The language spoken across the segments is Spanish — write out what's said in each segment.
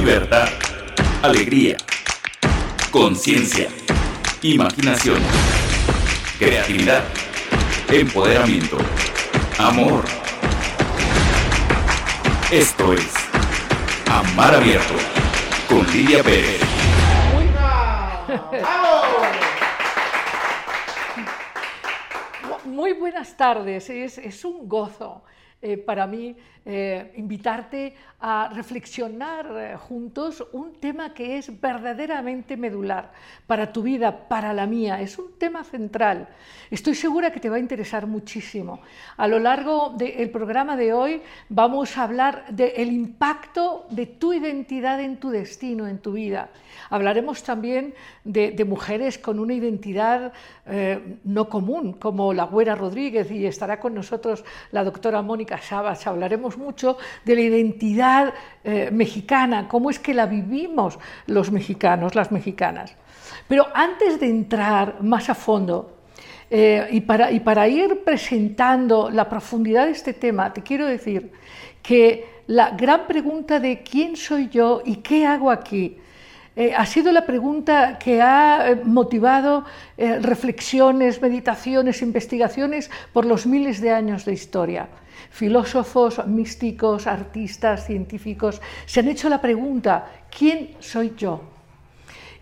libertad, alegría, conciencia, imaginación, creatividad, empoderamiento, amor. Esto es Amar Abierto con Lidia Pérez. Muy buenas tardes, es, es un gozo eh, para mí eh, invitarte a reflexionar eh, juntos un tema que es verdaderamente medular para tu vida, para la mía. Es un tema central. Estoy segura que te va a interesar muchísimo. A lo largo del programa de hoy vamos a hablar del impacto de tu identidad en tu destino, en tu vida. Hablaremos también de, mujeres con una identidad no común, como la Güera Rodríguez, y estará con nosotros la doctora Mónica Sabas, hablaremos mucho de la identidad eh, mexicana, cómo es que la vivimos los mexicanos, las mexicanas. Pero antes de entrar más a fondo eh, y, para, y para ir presentando la profundidad de este tema, te quiero decir que la gran pregunta de quién soy yo y qué hago aquí, eh, ha sido la pregunta que ha motivado reflexiones, meditaciones, investigaciones por los miles de años de historia filósofos, místicos, artistas, científicos, se han hecho la pregunta, ¿quién soy yo?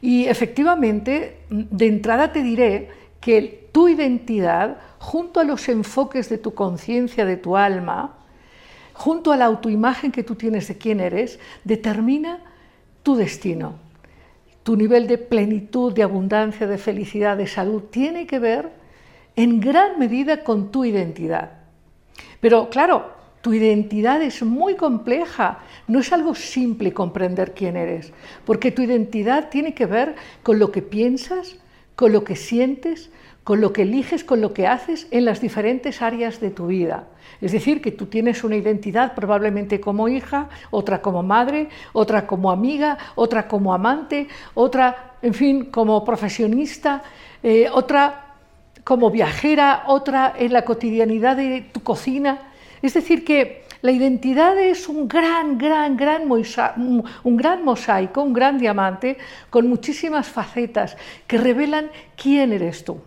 Y efectivamente, de entrada te diré que tu identidad, junto a los enfoques de tu conciencia, de tu alma, junto a la autoimagen que tú tienes de quién eres, determina tu destino. Tu nivel de plenitud, de abundancia, de felicidad, de salud, tiene que ver en gran medida con tu identidad. Pero claro, tu identidad es muy compleja, no es algo simple comprender quién eres, porque tu identidad tiene que ver con lo que piensas, con lo que sientes, con lo que eliges, con lo que haces en las diferentes áreas de tu vida. Es decir, que tú tienes una identidad probablemente como hija, otra como madre, otra como amiga, otra como amante, otra, en fin, como profesionista, eh, otra como viajera, otra en la cotidianidad de tu cocina. Es decir, que la identidad es un gran, gran, gran, un gran mosaico, un gran diamante con muchísimas facetas que revelan quién eres tú.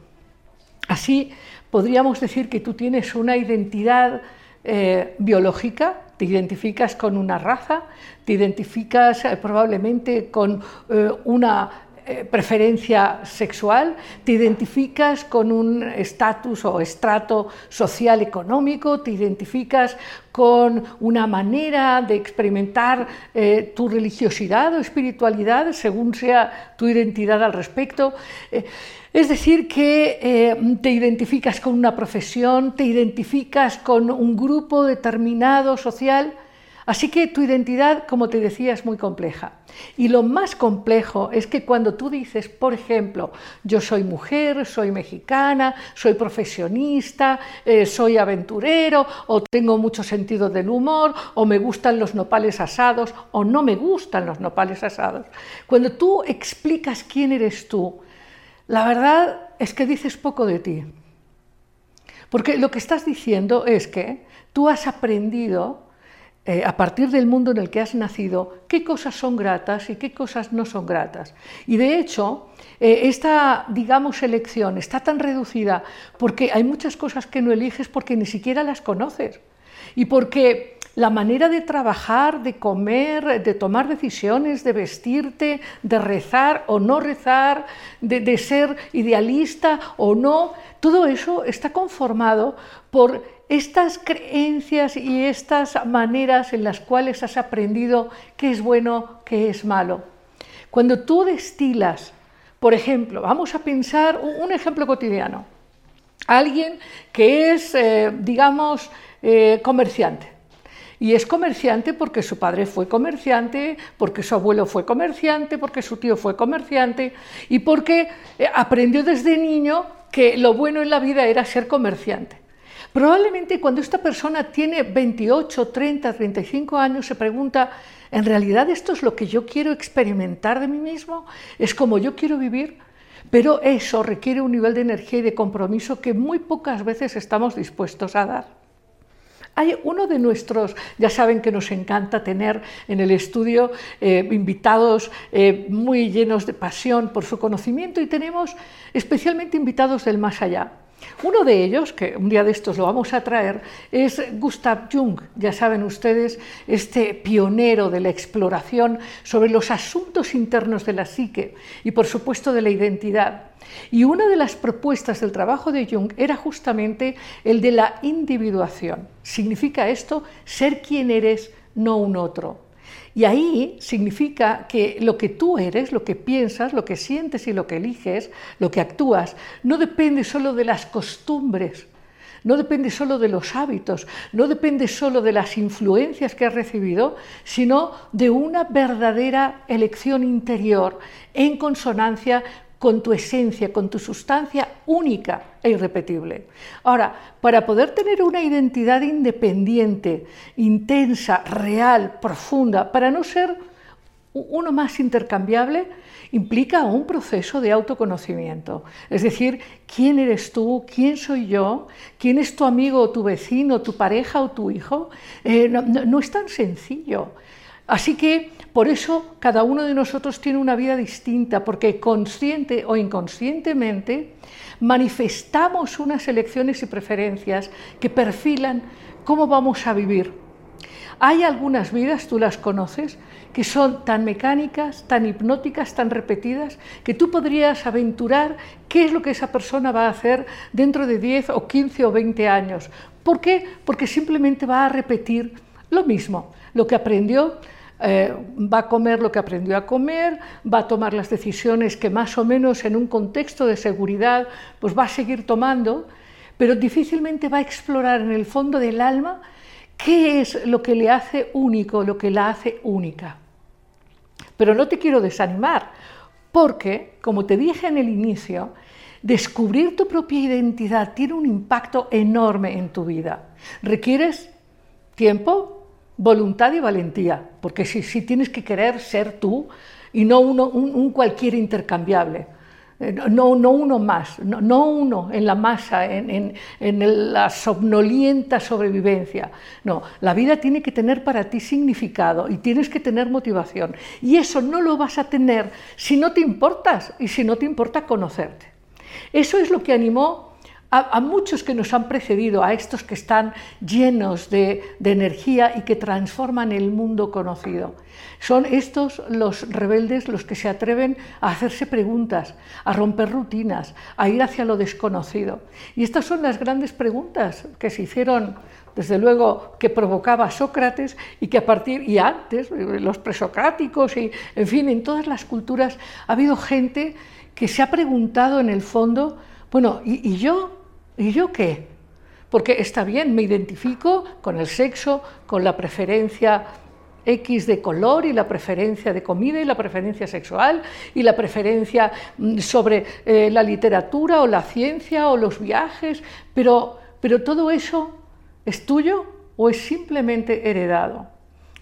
Así podríamos decir que tú tienes una identidad eh, biológica, te identificas con una raza, te identificas eh, probablemente con eh, una eh, preferencia sexual, te identificas con un estatus o estrato social económico, te identificas con una manera de experimentar eh, tu religiosidad o espiritualidad según sea tu identidad al respecto. Eh, es decir, que te identificas con una profesión, te identificas con un grupo determinado social, Así que tu identidad, como te decía, es muy compleja. Y lo más complejo es que cuando tú dices, por ejemplo, yo soy mujer, soy mexicana, soy profesionista, eh, soy aventurero, o tengo mucho sentido del humor, o me gustan los nopales asados, o no me gustan los nopales asados. Cuando tú explicas quién eres tú, la verdad es que dices poco de ti. Porque lo que estás diciendo es que tú has aprendido eh, a partir del mundo en el que has nacido, qué cosas son gratas y qué cosas no son gratas. Y de hecho, eh, esta, digamos, elección está tan reducida porque hay muchas cosas que no eliges porque ni siquiera las conoces. Y porque la manera de trabajar, de comer, de tomar decisiones, de vestirte, de rezar o no rezar, de ser idealista o no, todo eso está conformado por estas creencias y estas maneras en las cuales has aprendido qué es bueno, qué es malo. Cuando tú destilas, por ejemplo, vamos a pensar un ejemplo cotidiano, alguien que es, eh, digamos, eh, comerciante. Y es comerciante porque su padre fue comerciante, porque su abuelo fue comerciante, porque su tío fue comerciante y porque eh, aprendió desde niño que lo bueno en la vida era ser comerciante. Probablemente cuando esta persona tiene 28, 30, 35 años se pregunta, ¿en realidad esto es lo que yo quiero experimentar de mí mismo? ¿Es como yo quiero vivir? Pero eso requiere un nivel de energía y de compromiso que muy pocas veces estamos dispuestos a dar. Hay uno de nuestros, ya saben que nos encanta tener en el estudio eh, invitados eh, muy llenos de pasión por su conocimiento y tenemos especialmente invitados del más allá. Uno de ellos, que un día de estos lo vamos a traer, es Gustav Jung, ya saben ustedes, este pionero de la exploración sobre los asuntos internos de la psique y por supuesto de la identidad. Y una de las propuestas del trabajo de Jung era justamente el de la individuación. Significa esto ser quien eres, no un otro. Y ahí significa que lo que tú eres, lo que piensas, lo que sientes y lo que eliges, lo que actúas, no depende solo de las costumbres, no depende solo de los hábitos, no depende solo de las influencias que has recibido, sino de una verdadera elección interior en consonancia con tu esencia, con tu sustancia única e irrepetible. Ahora, para poder tener una identidad independiente, intensa, real, profunda, para no ser uno más intercambiable, implica un proceso de autoconocimiento. Es decir, quién eres tú, quién soy yo, quién es tu amigo tu vecino, tu pareja o tu hijo. Eh, no es tan sencillo. Así que por eso cada uno de nosotros tiene una vida distinta, porque consciente o inconscientemente manifestamos unas elecciones y preferencias que perfilan cómo vamos a vivir. Hay algunas vidas, tú las conoces, que son tan mecánicas, tan hipnóticas, tan repetidas, que tú podrías aventurar qué es lo que esa persona va a hacer dentro de 10 o 15 o 20 años. ¿Por qué? Porque simplemente va a repetir lo mismo, lo que aprendió eh, va a comer lo que aprendió a comer, va a tomar las decisiones que más o menos en un contexto de seguridad pues va a seguir tomando, pero difícilmente va a explorar en el fondo del alma qué es lo que le hace único, lo que la hace única. Pero no te quiero desanimar, porque, como te dije en el inicio, descubrir tu propia identidad tiene un impacto enorme en tu vida. Requieres tiempo, voluntad y valentía, porque si, si tienes que querer ser tú y no uno, un, cualquier intercambiable, eh, no, no uno más, no, uno en la masa, en, en, la somnolienta sobrevivencia. No, la vida tiene que tener para ti significado y tienes que tener motivación. Y eso no lo vas a tener si no te importas y si no te importa conocerte. Eso es lo que animó a, muchos que nos han precedido, a estos que están llenos de, energía y que transforman el mundo conocido. Son estos los rebeldes los que se atreven a hacerse preguntas, a romper rutinas, a ir hacia lo desconocido. Y estas son las grandes preguntas que se hicieron desde luego que provocaba Sócrates y que a partir y antes los presocráticos y en fin en todas las culturas ha habido gente que se ha preguntado en el fondo bueno y yo ¿Y yo qué? Porque está bien, me identifico con el sexo, con la preferencia X de color y la preferencia de comida y la preferencia sexual y la preferencia mm, sobre eh, la literatura o la ciencia o los viajes, pero, pero todo eso es tuyo o es simplemente heredado.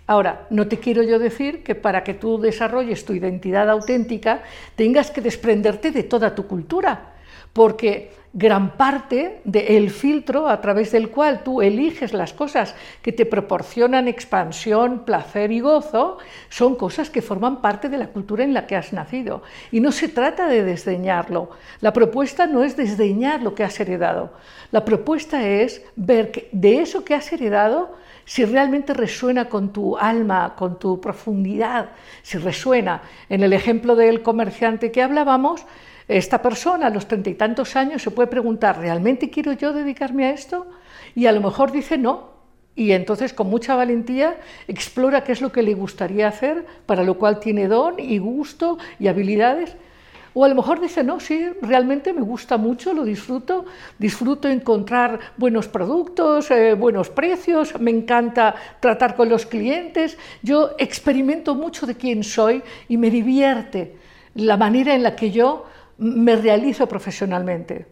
Ahora, no te quiero yo decir que para que tú desarrolles tu identidad auténtica tengas que desprenderte de toda tu cultura, porque gran parte del filtro a través del cual tú eliges las cosas que te proporcionan expansión, placer y gozo, son cosas que forman parte de la cultura en la que has nacido. Y no se trata de desdeñarlo. La propuesta no es desdeñar lo que has heredado. La propuesta es ver de eso que has heredado, si realmente resuena con tu alma, con tu profundidad, si resuena. En el ejemplo del comerciante que hablábamos, esta persona a los treinta y tantos años se puede preguntar, ¿realmente quiero yo dedicarme a esto? Y a lo mejor dice no. Y entonces con mucha valentía explora qué es lo que le gustaría hacer, para lo cual tiene don y gusto y habilidades. O a lo mejor dice, no, sí, realmente me gusta mucho, lo disfruto, disfruto encontrar buenos productos, eh, buenos precios, me encanta tratar con los clientes, yo experimento mucho de quién soy y me divierte la manera en la que yo me realizo profesionalmente.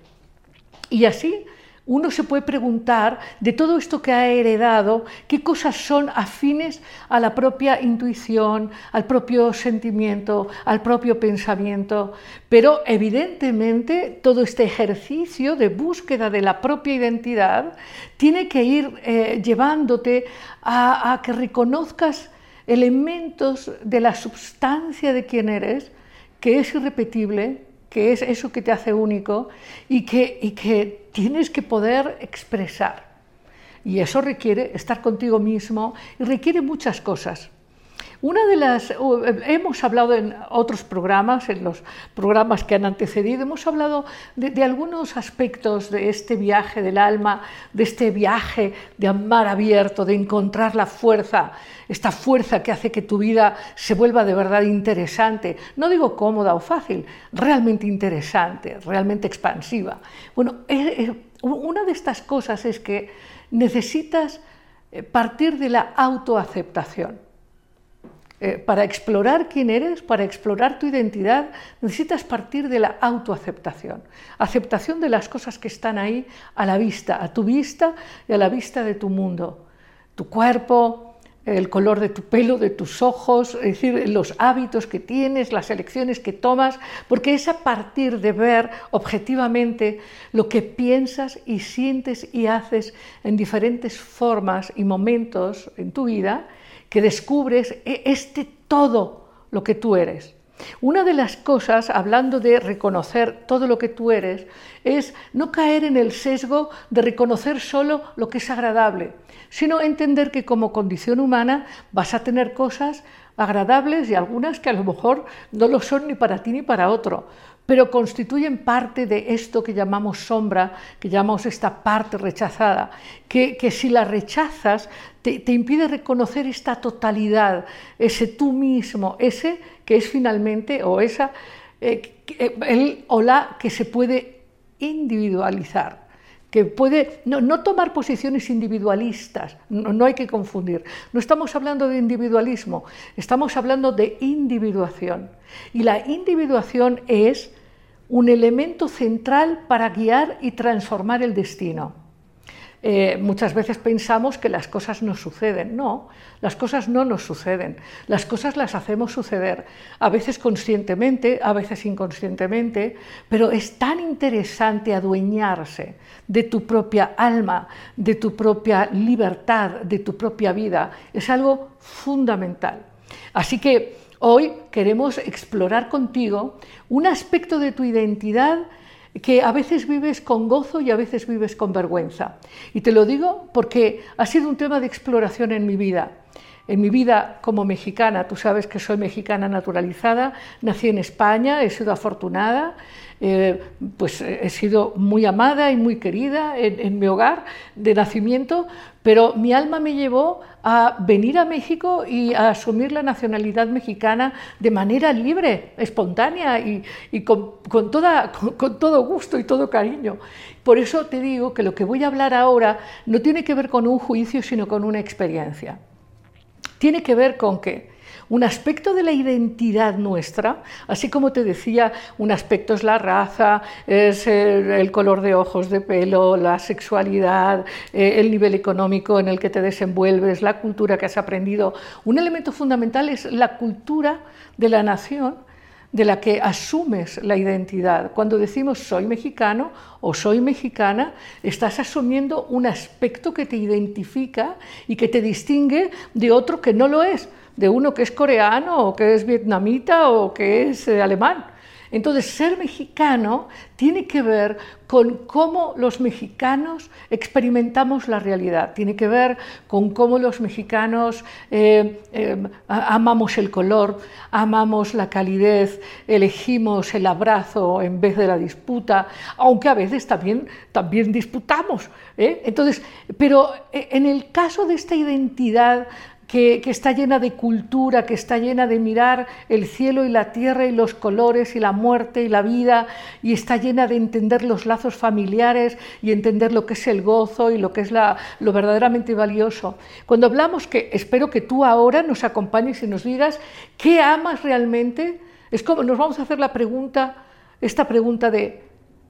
Y así, uno se puede preguntar de todo esto que ha heredado, qué cosas son afines a la propia intuición, al propio sentimiento, al propio pensamiento. Pero evidentemente todo este ejercicio de búsqueda de la propia identidad tiene que ir eh, llevándote a, a que reconozcas elementos de la substancia de quien eres, que es irrepetible, que es eso que te hace único y que, y que tienes que poder expresar. Y eso requiere estar contigo mismo y requiere muchas cosas. Una de las, hemos hablado en otros programas, en los programas que han antecedido, hemos hablado de, algunos aspectos de este viaje del alma, de este viaje de amar abierto, de encontrar la fuerza, esta fuerza que hace que tu vida se vuelva de verdad interesante. No digo cómoda o fácil, realmente interesante, realmente expansiva. Bueno, una de estas cosas es que necesitas eh, partir de la autoaceptación. Eh, para explorar quién eres, para explorar tu identidad, necesitas partir de la autoaceptación. Aceptación de las cosas que están ahí a la vista, a tu vista y a la vista de tu mundo. Tu cuerpo, el color de tu pelo, de tus ojos, es decir, los hábitos que tienes, las elecciones que tomas, porque es a partir de ver objetivamente lo que piensas y sientes y haces en diferentes formas y momentos en tu vida que descubres e, este todo lo que tú eres. Una de las cosas, hablando de reconocer todo lo que tú eres, es no caer en el sesgo de reconocer solo lo que es agradable, sino entender que como condición humana vas a tener cosas agradables y algunas que a lo mejor no lo son ni para ti ni para otro, pero constituyen parte de esto que llamamos sombra, que llamamos esta parte rechazada, que, si la rechazas te, impide reconocer esta totalidad, ese tú mismo, ese que es finalmente, o esa, eh, el o la que se puede individualizar que puede no, tomar posiciones individualistas, no, hay que confundir. No estamos hablando de individualismo, estamos hablando de individuación. Y la individuación es un elemento central para guiar y transformar el destino. Eh, muchas veces pensamos que las cosas nos suceden. No, las cosas no nos suceden. Las cosas las hacemos suceder, a veces conscientemente, a veces inconscientemente, pero es tan interesante adueñarse de tu propia alma, de tu propia libertad, de tu propia vida. Es algo fundamental. Así que Hoy queremos explorar contigo un aspecto de tu identidad que a veces vives con gozo y a veces vives con vergüenza. Y te lo digo porque ha sido un tema de exploración en mi vida. En mi vida como mexicana, tú sabes que soy mexicana naturalizada, nací en España, he sido afortunada, eh, pues he sido muy amada y muy querida en, mi hogar de nacimiento, pero mi alma me llevó a venir a México y a asumir la nacionalidad mexicana de manera libre, espontánea y, con, toda, con todo gusto y todo cariño. Por eso te digo que lo que voy a hablar ahora no tiene que ver con un juicio, sino con una experiencia tiene que ver con que un aspecto de la identidad nuestra, así como te decía, un aspecto es la raza, es el, color de ojos, de pelo, la sexualidad, eh, el nivel económico en el que te desenvuelves, la cultura que has aprendido. Un elemento fundamental es la cultura de la nación de la que asumes la identidad. Cuando decimos soy mexicano o soy mexicana, estás asumiendo un aspecto que te identifica y que te distingue de otro que no lo es, de uno que es coreano o que es vietnamita o que es eh, alemán. Entonces, ser mexicano tiene que ver con cómo los mexicanos experimentamos la realidad, tiene que ver con cómo los mexicanos eh, eh, amamos el color, amamos la calidez, elegimos el abrazo en vez de la disputa, aunque a veces también, también disputamos. ¿eh? Entonces, pero en el caso de esta identidad que, está llena de cultura, que está llena de mirar el cielo y la tierra y los colores y la muerte y la vida, y está llena de entender los lazos familiares y entender lo que es el gozo y lo que es lo verdaderamente valioso. Cuando hablamos, que espero que tú ahora nos acompañes y nos digas qué amas realmente, es como nos vamos a hacer la pregunta, esta pregunta de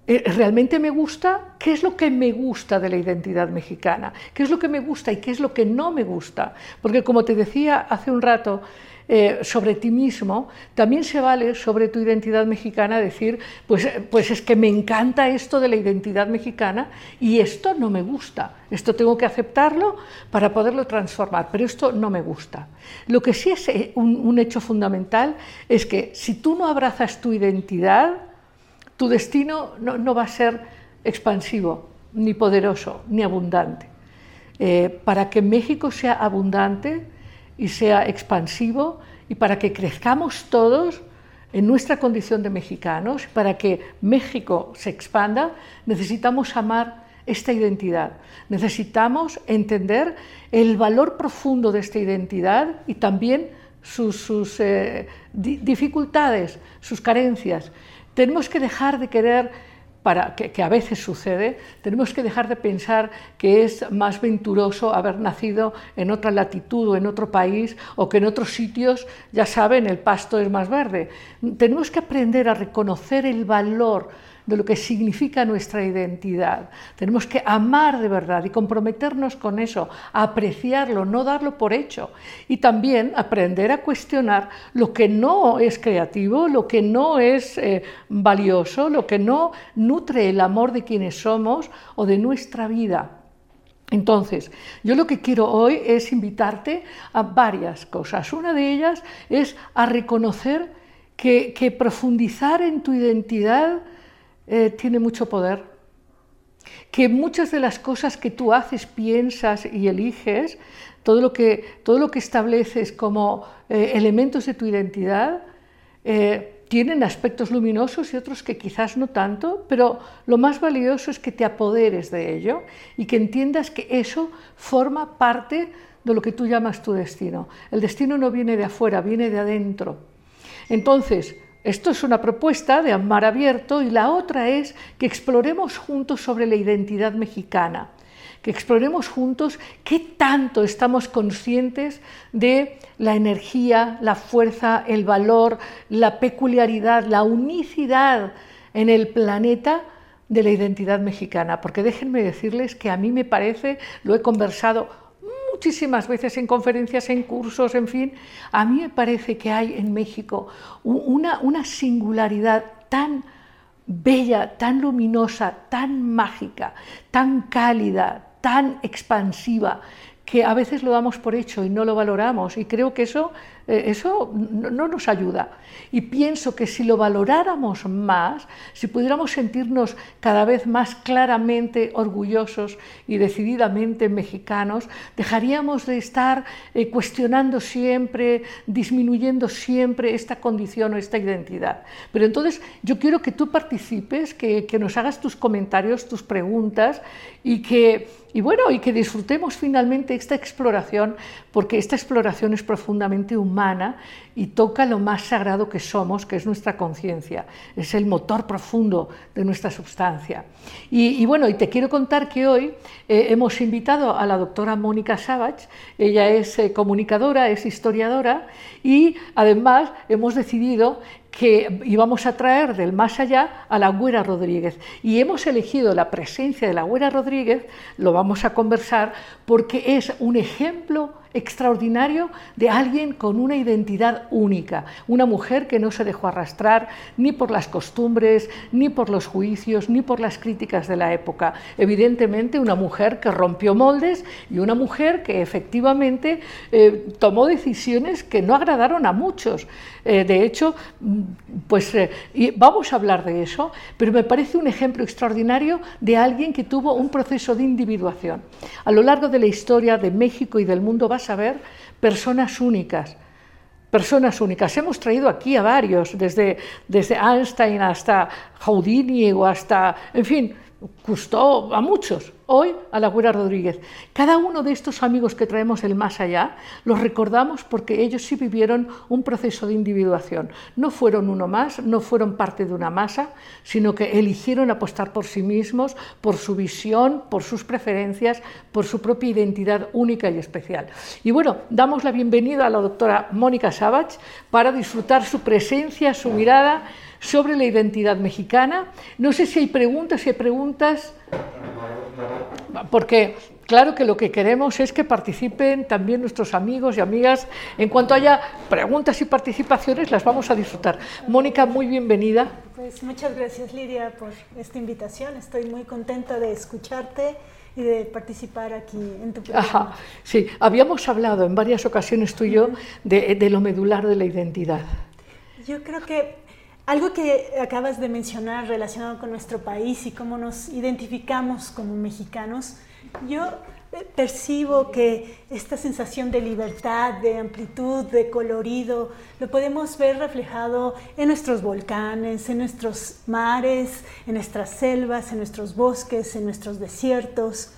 ¿realmente me gusta? ¿Qué es lo que me gusta de la identidad mexicana? ¿Qué es lo que me gusta y qué es lo que no me gusta? Porque como te decía hace un rato, eh, sobre ti mismo, también se vale sobre tu identidad mexicana decir, pues, eh, pues es que me encanta esto de la identidad mexicana y esto no me gusta. Esto tengo que aceptarlo para poderlo transformar, pero esto no me gusta. Lo que sí es eh, un, hecho fundamental es que si tú no abrazas tu identidad, tu destino no, va a ser expansivo, ni poderoso, ni abundante. para que México sea abundante, y sea expansivo y para que crezcamos todos en nuestra condición de mexicanos, para que México se expanda, necesitamos amar esta identidad. Necesitamos entender el valor profundo de esta identidad y también sus, eh, dificultades, sus carencias. Tenemos que dejar de querer que, a veces sucede, tenemos que dejar de pensar que es más venturoso haber nacido en otra latitud o en otro país o que en otros sitios, ya saben, el pasto es más verde. Tenemos que aprender a reconocer el valor de lo que significa nuestra identidad. Tenemos que amar de verdad y comprometernos con eso, apreciarlo, no darlo por hecho. Y también aprender a cuestionar lo que no es creativo, lo que no es eh, valioso, lo que no nutre el amor de quienes somos o de nuestra vida. Entonces, yo lo que quiero hoy es invitarte a varias cosas. Una de ellas es a reconocer que, que profundizar en tu identidad eh, tiene mucho poder, que muchas de las cosas que tú haces, piensas y eliges, todo lo que, todo lo que estableces como eh, elementos de tu identidad, eh, tienen aspectos luminosos y otros que quizás no tanto, pero lo más valioso es que te apoderes de ello y que entiendas que eso forma parte de lo que tú llamas tu destino. El destino no viene de afuera, viene de adentro. Entonces, esto es una propuesta de Amar Abierto y la otra es que exploremos juntos sobre la identidad mexicana, que exploremos juntos qué tanto estamos conscientes de la energía, la fuerza, el valor, la peculiaridad, la unicidad en el planeta de la identidad mexicana. Porque déjenme decirles que a mí me parece, lo he conversado muchísimas veces en conferencias, en cursos, en fin, a mí me parece que hay en México una, singularidad tan bella, tan luminosa, tan mágica, tan cálida, tan expansiva, que a veces lo damos por hecho y no lo valoramos. Y creo que eso eso no nos ayuda. Y pienso que si lo valoráramos más, si pudiéramos sentirnos cada vez más claramente orgullosos y decididamente mexicanos, dejaríamos de estar eh, cuestionando siempre, disminuyendo siempre esta condición o esta identidad. Pero entonces yo quiero que tú participes, que, que nos hagas tus comentarios, tus preguntas y que, y bueno, y que disfrutemos finalmente esta exploración, porque esta exploración es profundamente humana y toca lo más sagrado que somos, que es nuestra conciencia, es el motor profundo de nuestra sustancia. Y, bueno, y te quiero contar que hoy eh, hemos invitado a la doctora Mónica Savage, ella es eh, comunicadora, es historiadora y además hemos decidido que íbamos a traer del más allá a la Güera Rodríguez. Y hemos elegido la presencia de la Güera Rodríguez, lo vamos a conversar, porque es un ejemplo extraordinario de alguien con una identidad única, una mujer que no se dejó arrastrar ni por las costumbres, ni por los juicios, ni por las críticas de la época. Evidentemente una mujer que rompió moldes y una mujer que efectivamente eh, tomó decisiones que no agradaron a muchos. Eh, de hecho, mm, pues eh, vamos a hablar de eso, pero me parece un ejemplo extraordinario de alguien que tuvo un proceso de individuación. A lo largo de la historia de México y del mundo a ver personas únicas, personas únicas. Hemos traído aquí a varios, desde, desde Einstein hasta Houdini o hasta, en fin, gustó a muchos, hoy a la Güera Rodríguez. Cada uno de estos amigos que traemos del más allá los recordamos porque ellos sí vivieron un proceso de individuación. No fueron uno más, no fueron parte de una masa, sino que eligieron apostar por sí mismos, por su visión, por sus preferencias, por su propia identidad única y especial. Y bueno, damos la bienvenida a la doctora Mónica Savage para disfrutar su presencia, su mirada, sobre la identidad mexicana. No sé si hay preguntas, si hay preguntas, porque claro que lo que queremos es que participen también nuestros amigos y amigas. En cuanto haya preguntas y participaciones, las vamos a disfrutar. Mónica, muy bienvenida. Pues muchas gracias Lidia por esta invitación. Estoy muy contenta de escucharte y de participar aquí en tu programa. sí, habíamos hablado en varias ocasiones tú y yo de, de lo medular de la identidad. Yo creo que algo que acabas de mencionar relacionado con nuestro país y cómo nos identificamos como mexicanos, yo percibo que esta sensación de libertad, de amplitud, de colorido, lo podemos ver reflejado en nuestros volcanes, en nuestros mares, en nuestras selvas, en nuestros bosques, en nuestros desiertos.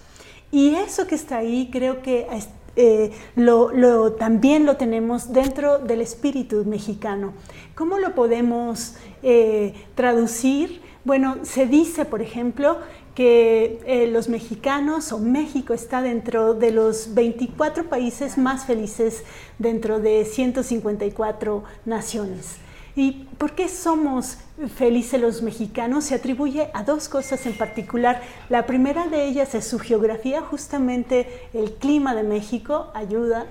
Y eso que está ahí creo que eh, lo, también lo tenemos dentro del espíritu mexicano. ¿Cómo lo podemos eh, traducir? Bueno, se dice, por ejemplo, que eh, los mexicanos o México está dentro de los 24 países más felices dentro de 154 naciones. ¿Y por qué somos felices los mexicanos? Se atribuye a dos cosas en particular. La primera de ellas es su geografía, justamente el clima de México ayuda.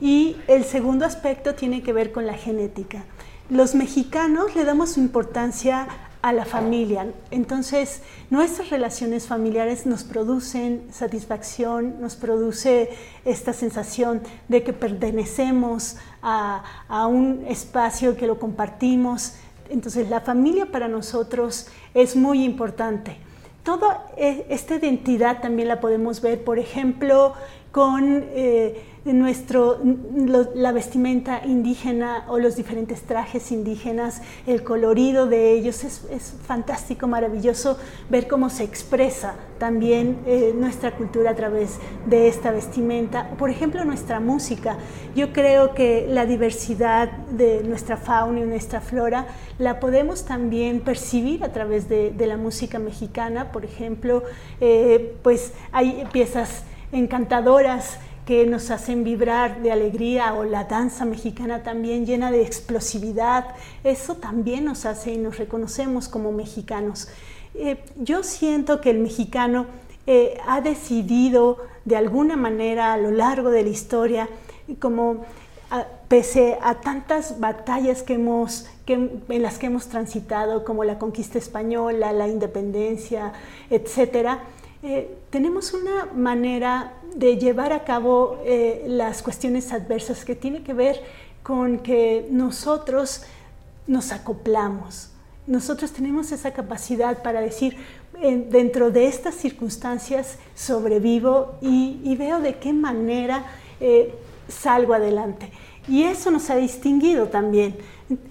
Y el segundo aspecto tiene que ver con la genética. Los mexicanos le damos importancia a la familia. Entonces, nuestras relaciones familiares nos producen satisfacción, nos produce esta sensación de que pertenecemos a, un espacio que lo compartimos. Entonces, la familia para nosotros es muy importante. Toda e, esta identidad también la podemos ver, por ejemplo, con... Eh, nuestro, la vestimenta indígena o los diferentes trajes indígenas, el colorido de ellos, es, fantástico, maravilloso ver cómo se expresa también eh, nuestra cultura a través de esta vestimenta. Por ejemplo, nuestra música. Yo creo que la diversidad de nuestra fauna y nuestra flora la podemos también percibir a través de, la música mexicana. Por ejemplo, eh, pues hay piezas encantadoras que nos hacen vibrar de alegría o la danza mexicana también llena de explosividad, eso también nos hace y nos reconocemos como mexicanos. Eh, yo siento que el mexicano eh, ha decidido de alguna manera a lo largo de la historia, como pese a tantas batallas que hemos, en las que hemos transitado, como la conquista española, la independencia, etcétera, eh, tenemos una manera de llevar a cabo eh, las cuestiones adversas que tiene que ver con que nosotros nos acoplamos. Nosotros tenemos esa capacidad para decir, dentro de estas circunstancias sobrevivo y, veo de qué manera eh, salgo adelante. Y eso nos ha distinguido también.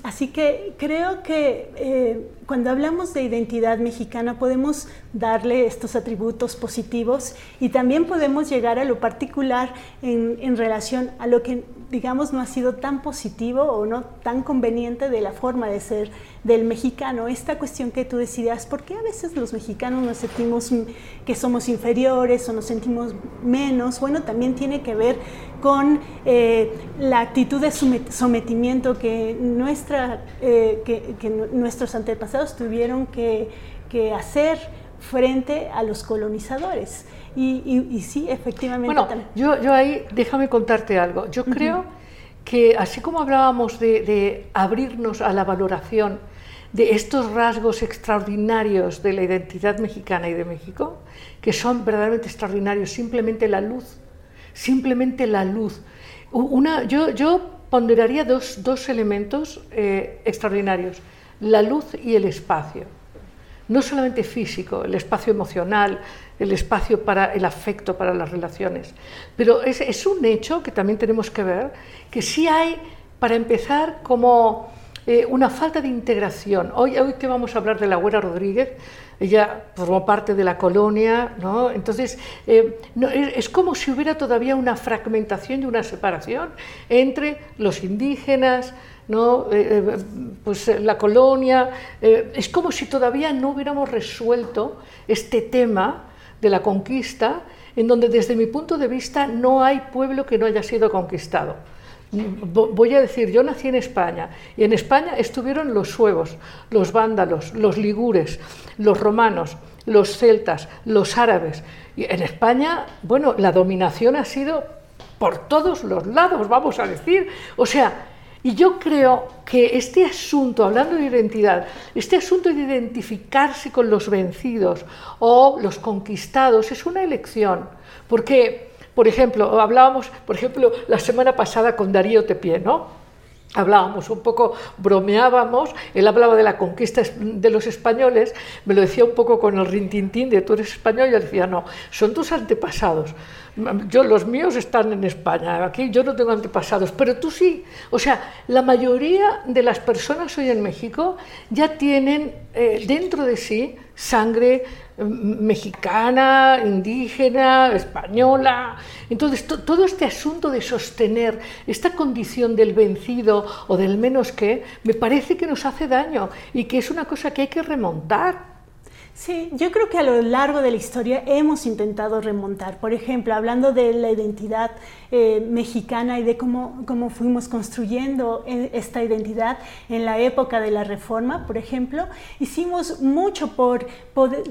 Así que creo que eh, cuando hablamos de identidad mexicana podemos darle estos atributos positivos y también podemos llegar a lo particular en, en relación a lo que digamos, no ha sido tan positivo o no tan conveniente de la forma de ser del mexicano. Esta cuestión que tú decías, ¿por qué a veces los mexicanos nos sentimos que somos inferiores o nos sentimos menos? Bueno, también tiene que ver con eh, la actitud de sometimiento que, nuestra, eh, que, nuestros antepasados tuvieron que hacer frente a los colonizadores. Y, sí, efectivamente. Bueno, yo, yo ahí, déjame contarte algo. Yo creo que así como hablábamos de, abrirnos a la valoración de estos rasgos extraordinarios de la identidad mexicana y de México, que son verdaderamente extraordinarios, simplemente la luz, simplemente la luz. Una, yo, yo ponderaría dos, dos elementos eh, extraordinarios, la luz y el espacio no solamente físico, el espacio emocional, el espacio para el afecto, para las relaciones, pero es, un hecho que también tenemos que ver, que sí hay, para empezar, como eh, una falta de integración. Hoy, hoy que vamos a hablar de la Güera Rodríguez, ella formó parte de la colonia, ¿no? entonces eh, es como si hubiera todavía una fragmentación y una separación entre los indígenas, ¿no? Eh, eh, pues eh, la colonia, es como si todavía no hubiéramos resuelto este tema de la conquista, en donde desde mi punto de vista no hay pueblo que no haya sido conquistado. Voy a decir, yo nací en España y en España estuvieron los suevos, los vándalos, los ligures, los romanos, los celtas, los árabes. Y en España, bueno, la dominación ha sido por todos los lados, vamos a decir. O sea, y yo creo que este asunto, hablando de identidad, este asunto de identificarse con los vencidos o los conquistados es una elección. Porque, por ejemplo, hablábamos, por ejemplo, la semana pasada con Darío Tepié, ¿no? hablábamos un poco, bromeábamos, él hablaba de la conquista de los españoles, me lo decía un poco con el rintintín de tú eres español, yo decía, no, son tus antepasados, yo, los míos están en España, aquí yo no tengo antepasados, pero tú sí. O sea, la mayoría de las personas hoy en México ya tienen eh, dentro de sí sangre mm, mexicana, indígena, española. Entonces, todo este asunto de sostener esta condición del vencido o del menos que, me parece que nos hace daño y que es una cosa que hay que remontar. Sí, yo creo que a lo largo de la historia hemos intentado remontar. Por ejemplo, hablando de la identidad eh, mexicana y de cómo, cómo fuimos construyendo eh, esta identidad en la época de la Reforma, por ejemplo, hicimos mucho por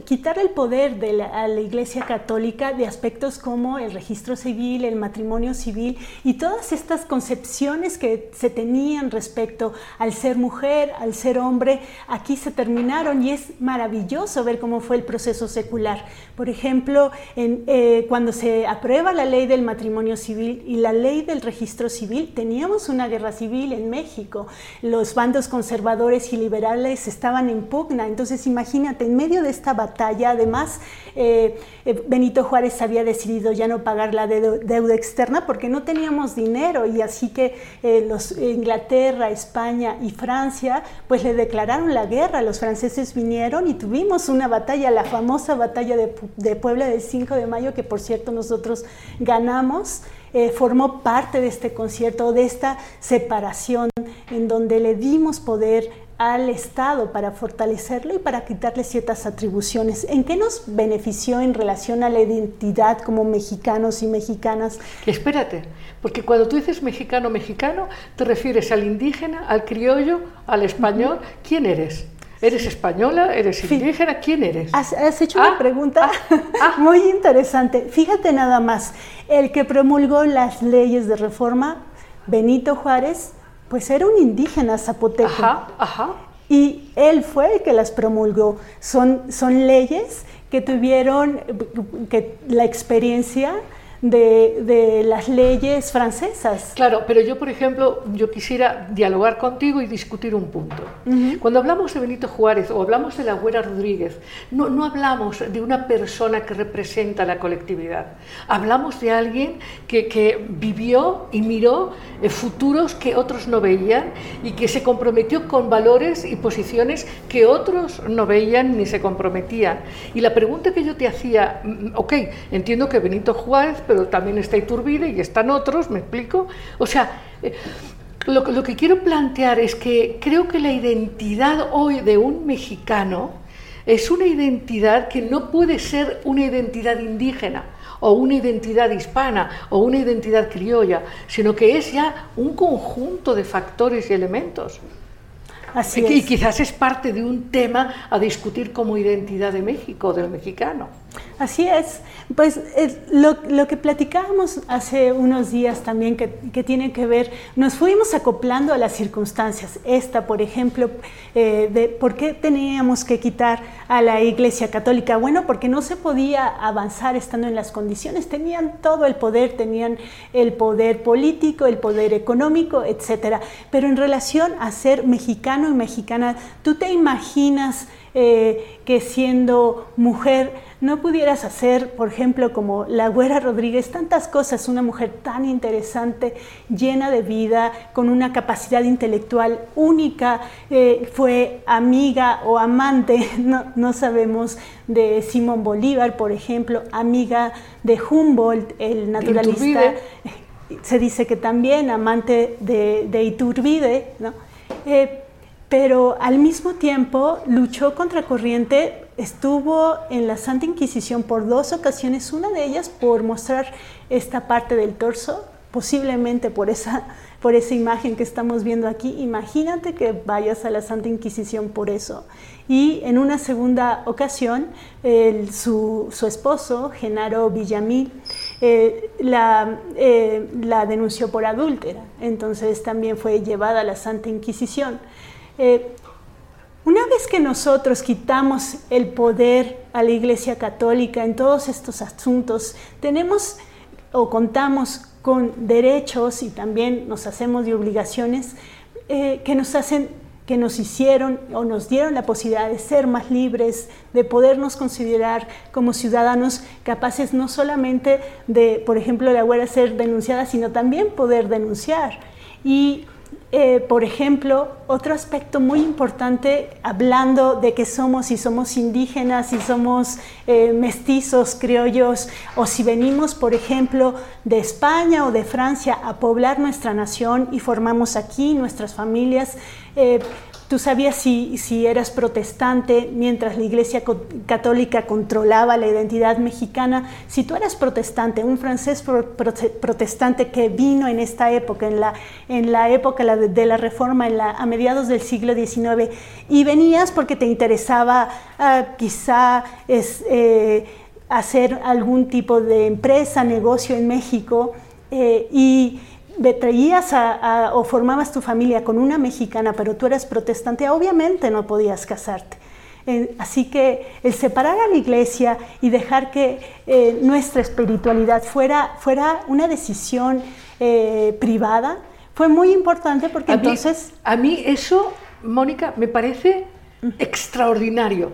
quitar el poder de a la Iglesia Católica de aspectos como el registro civil, el matrimonio civil y todas estas concepciones que se tenían respecto al ser mujer, al ser hombre, aquí se terminaron y es maravilloso ver cómo fue el proceso secular. Por ejemplo, eh, cuando se aprueba la ley del matrimonio civil y la ley del registro civil, teníamos una guerra civil en México. Los bandos conservadores y liberales estaban en pugna. Entonces, imagínate, en medio de esta batalla, además, eh, eh, Benito Juárez había decidido ya no pagar la deuda externa porque no teníamos dinero y así que los, Inglaterra, España y Francia pues le declararon la guerra. Los franceses vinieron y tuvimos una batalla, la famosa batalla de, Puebla del 5 de mayo, que por cierto nosotros ganamos, eh, formó parte de este concierto, de esta separación en donde le dimos poder al Estado para fortalecerlo y para quitarle ciertas atribuciones. ¿En qué nos benefició en relación a la identidad como mexicanos y mexicanas? Espérate, porque cuando tú dices mexicano, mexicano, te refieres al indígena, al criollo, al español. ¿Quién eres? ¿Eres española? ¿Eres indígena? ¿Quién eres? Has, hecho una ah, pregunta ah, ah. muy interesante. Fíjate nada más, el que promulgó las leyes de reforma, Benito Juárez, pues era un indígena zapoteco. Ajá, ajá. Y él fue el que las promulgó. Son, son leyes que tuvieron que la experiencia de, las leyes francesas. Claro, pero yo, por ejemplo, yo quisiera dialogar contigo y discutir un punto. Cuando hablamos de Benito Juárez o hablamos de la Güera Rodríguez, no, no hablamos de una persona que representa la colectividad. Hablamos de alguien que, que vivió y miró eh, futuros que otros no veían y que se comprometió con valores y posiciones que otros no veían ni se comprometían. Y la pregunta que yo te hacía, mm, ok, entiendo que Benito Juárez, pero también está Iturbide y están otros, ¿me explico? O sea, eh, lo, lo que quiero plantear es que creo que la identidad hoy de un mexicano es una identidad que no puede ser una identidad indígena o una identidad hispana o una identidad criolla, sino que es ya un conjunto de factores y elementos. Así y, y quizás es parte de un tema a discutir como identidad de México, del mexicano. Así es. Pues lo, lo, que platicábamos hace unos días también que, que, tiene que ver, nos fuimos acoplando a las circunstancias. Esta, por ejemplo, eh, de por qué teníamos que quitar a la Iglesia Católica. Bueno, porque no se podía avanzar estando en las condiciones. Tenían todo el poder, tenían el poder político, el poder económico, etcétera. Pero en relación a ser mexicano y mexicana, ¿tú te imaginas eh, que siendo mujer no pudieras hacer, por ejemplo, como la Güera Rodríguez, tantas cosas, una mujer tan interesante, llena de vida, con una capacidad intelectual única, eh, fue amiga o amante, no, sabemos, de Simón Bolívar, por ejemplo, amiga de Humboldt, el naturalista. Se dice que también amante de, Iturbide, ¿no? Eh, pero al mismo tiempo luchó contra corriente, estuvo en la Santa Inquisición por dos ocasiones, una de ellas por mostrar esta parte del torso posiblemente por esa, por esa imagen que estamos viendo aquí. Imagínate que vayas a la Santa Inquisición por eso. Y en una segunda ocasión, su, esposo, Genaro Villamil, eh, la, eh, la, denunció por adúltera. Entonces también fue llevada a la Santa Inquisición. Eh, una vez que nosotros quitamos el poder a la Iglesia Católica en todos estos asuntos, tenemos o contamos con derechos y también nos hacemos de obligaciones eh, que nos hacen que nos hicieron o nos dieron la posibilidad de ser más libres, de podernos considerar como ciudadanos capaces no solamente de, por ejemplo, la huelga ser denunciada, sino también poder denunciar. Y eh, por ejemplo, otro aspecto muy importante, hablando de que somos, si somos indígenas, si somos eh, mestizos, criollos, o si venimos, por ejemplo, de España o de Francia a poblar nuestra nación y formamos aquí nuestras familias, eh, Tú sabías si, si, eras protestante mientras la Iglesia Católica controlaba la identidad mexicana. Si tú eras protestante, un francés protestante que vino en esta época, en la, en la época de la Reforma, en la, a mediados del siglo XIX, y venías porque te interesaba ah, quizá eh, hacer algún tipo de empresa, negocio en México, eh, y traías o formabas tu familia con una mexicana, pero tú eras protestante, obviamente no podías casarte. así que el separar a la iglesia y dejar que eh, nuestra espiritualidad fuera, fuera una decisión eh, privada fue muy importante porque entonces... a mí eso, Mónica, me parece extraordinario,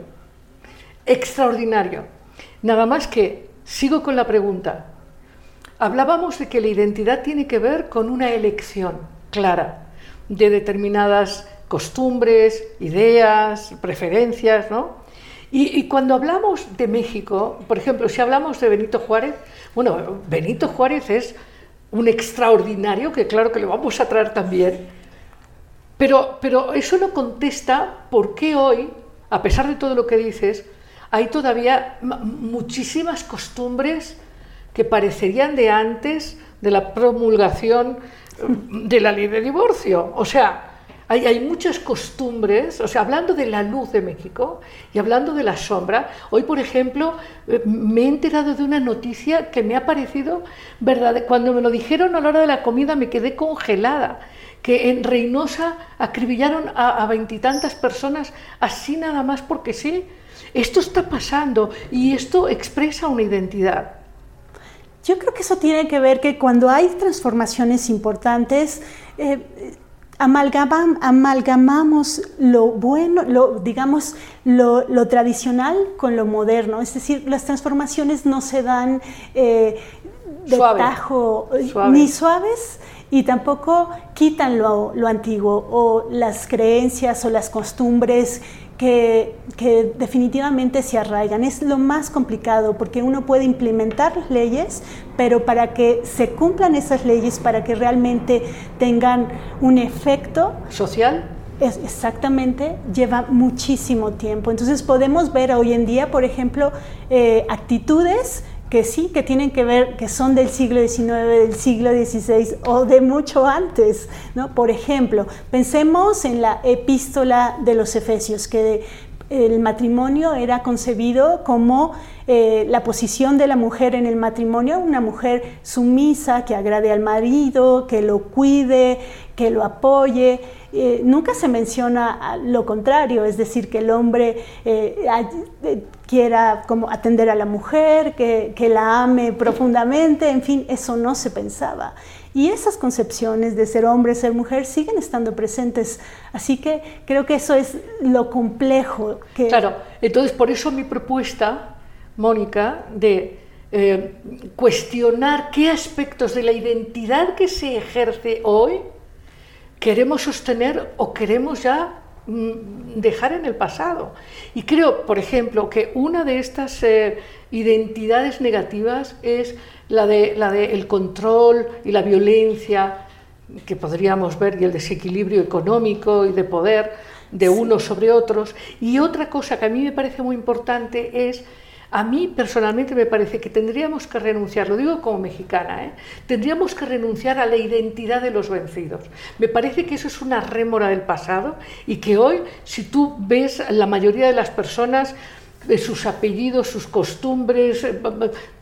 extraordinario. Nada más que sigo con la pregunta. Hablábamos de que la identidad tiene que ver con una elección clara de determinadas costumbres, ideas, preferencias, ¿no? Y, cuando hablamos de México, por ejemplo, si hablamos de Benito Juárez, bueno, Benito Juárez es un extraordinario que claro que le vamos a traer también, pero, pero eso no contesta por qué hoy, a pesar de todo lo que dices, hay todavía muchísimas costumbres que parecerían de antes de la promulgación de la ley de divorcio. O sea, hay, hay, muchas costumbres, o sea, hablando de la luz de México y hablando de la sombra, hoy, por ejemplo, eh, me he enterado de una noticia que me ha parecido verdad. Cuando me lo dijeron a la hora de la comida me quedé congelada, que en Reynosa acribillaron a veintitantas personas así nada más porque sí. Esto está pasando y esto expresa una identidad. Yo creo que eso tiene que ver que cuando hay transformaciones importantes, eh, amalgamamos lo bueno, lo, digamos, lo, tradicional con lo moderno. Es decir, las transformaciones no se dan eh, de tajo, ni suaves, y tampoco quitan lo, lo, antiguo o las creencias o las costumbres que, definitivamente se arraigan. Es lo más complicado porque uno puede implementar las leyes, pero para que se cumplan esas leyes, para que realmente tengan un efecto social, es, exactamente, lleva muchísimo tiempo. Entonces podemos ver hoy en día, por ejemplo, eh, actitudes que sí, que tienen que ver, que son del siglo XIX, del siglo XVI o de mucho antes. ¿no? Por ejemplo, pensemos en la epístola de los Efesios, que el matrimonio era concebido como eh, la posición de la mujer en el matrimonio, una mujer sumisa, que agrade al marido, que lo cuide, que lo apoye. Eh, nunca se menciona lo contrario, es decir, que el hombre eh, quiera como atender a la mujer, que, la ame profundamente, en fin, eso no se pensaba. Y esas concepciones de ser hombre, ser mujer, siguen estando presentes. Así que creo que eso es lo complejo. Que... Claro, entonces por eso mi propuesta, Mónica, de eh, cuestionar qué aspectos de la identidad que se ejerce hoy queremos sostener o queremos ya dejar en el pasado. Y creo, por ejemplo, que una de estas eh, identidades negativas es la de la de control y la violencia que podríamos ver y el desequilibrio económico y de poder de unos sobre otros. Y otra cosa que a mí me parece muy importante es A mí personalmente me parece que tendríamos que renunciar, lo digo como mexicana, ¿eh? tendríamos que renunciar a la identidad de los vencidos. Me parece que eso es una rémora del pasado y que hoy, si tú ves la mayoría de las personas, sus apellidos, sus costumbres, eh,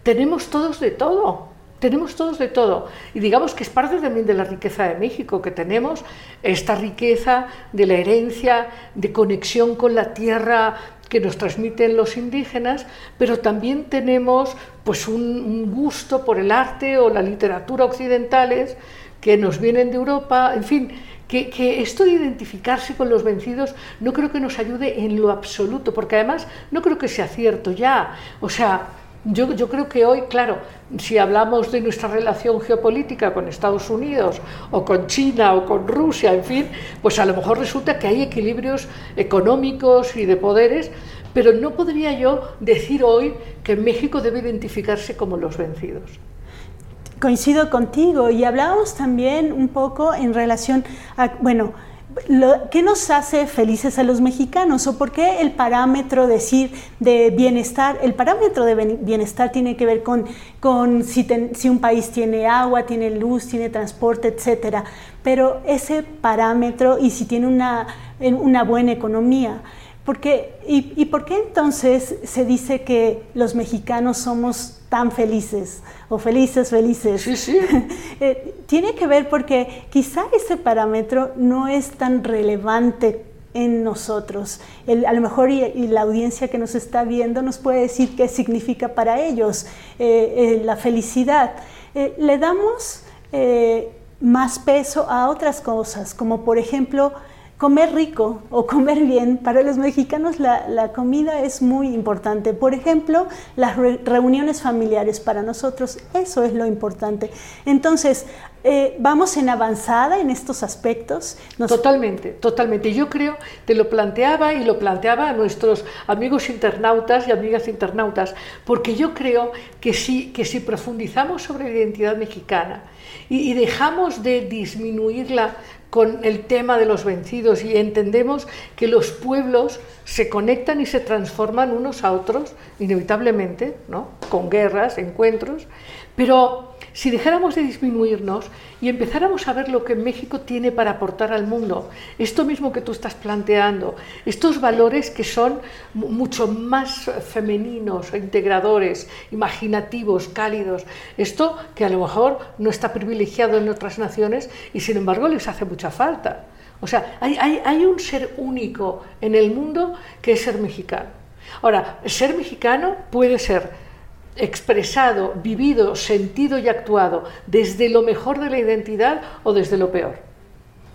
tenemos todos de todo. Tenemos todos de todo. Y digamos que es parte también de la riqueza de México, que tenemos esta riqueza de la herencia, de conexión con la tierra que nos transmiten los indígenas, pero también tenemos pues un, gusto por el arte o la literatura occidentales que nos vienen de Europa, en fin, que, que, esto de identificarse con los vencidos no creo que nos ayude en lo absoluto, porque además no creo que sea cierto ya. O sea, yo, yo, creo que hoy, claro, si hablamos de nuestra relación geopolítica con Estados Unidos o con China o con Rusia, en fin, pues a lo mejor resulta que hay equilibrios económicos y de poderes, pero no podría yo decir hoy que México debe identificarse como los vencidos. Coincido contigo y hablábamos también un poco en relación a, bueno, ¿qué nos hace felices a los mexicanos? ¿O por qué el parámetro decir de bienestar? El parámetro de bienestar tiene que ver con, con si, si, un país tiene agua, tiene luz, tiene transporte, etcétera. Pero ese parámetro y si tiene una, una buena economía. Porque, y, ¿Y por qué entonces se dice que los mexicanos somos tan felices o felices, felices. Sí, sí. Eh, tiene que ver porque quizá ese parámetro no es tan relevante en nosotros. a lo mejor y, la audiencia que nos está viendo nos puede decir qué significa para ellos eh, eh, la felicidad. le damos más peso a otras cosas, como por ejemplo comer rico o comer bien. Para los mexicanos la, comida es muy importante. Por ejemplo, las reuniones familiares para nosotros, eso es lo importante. Entonces, eh, ¿vamos en avanzada en estos aspectos? Totalmente, totalmente. Yo creo, te lo planteaba y lo planteaba a nuestros amigos internautas y amigas internautas, porque yo creo que si, que si profundizamos sobre la identidad mexicana y, y dejamos de disminuirla con el tema de los vencidos y entendemos que los pueblos se conectan y se transforman unos a otros, inevitablemente, ¿no? con guerras, encuentros, pero si dejáramos de disminuirnos y empezáramos a ver lo que México tiene para aportar al mundo, esto mismo que tú estás planteando, estos valores que son mucho más femeninos, integradores, imaginativos, cálidos, esto que a lo mejor no está privilegiado en otras naciones y sin embargo les hace mucha falta. O sea, hay, hay un ser único en el mundo que es ser mexicano. Ahora, ser mexicano puede ser expresado, vivido, sentido y actuado desde lo mejor de la identidad o desde lo peor.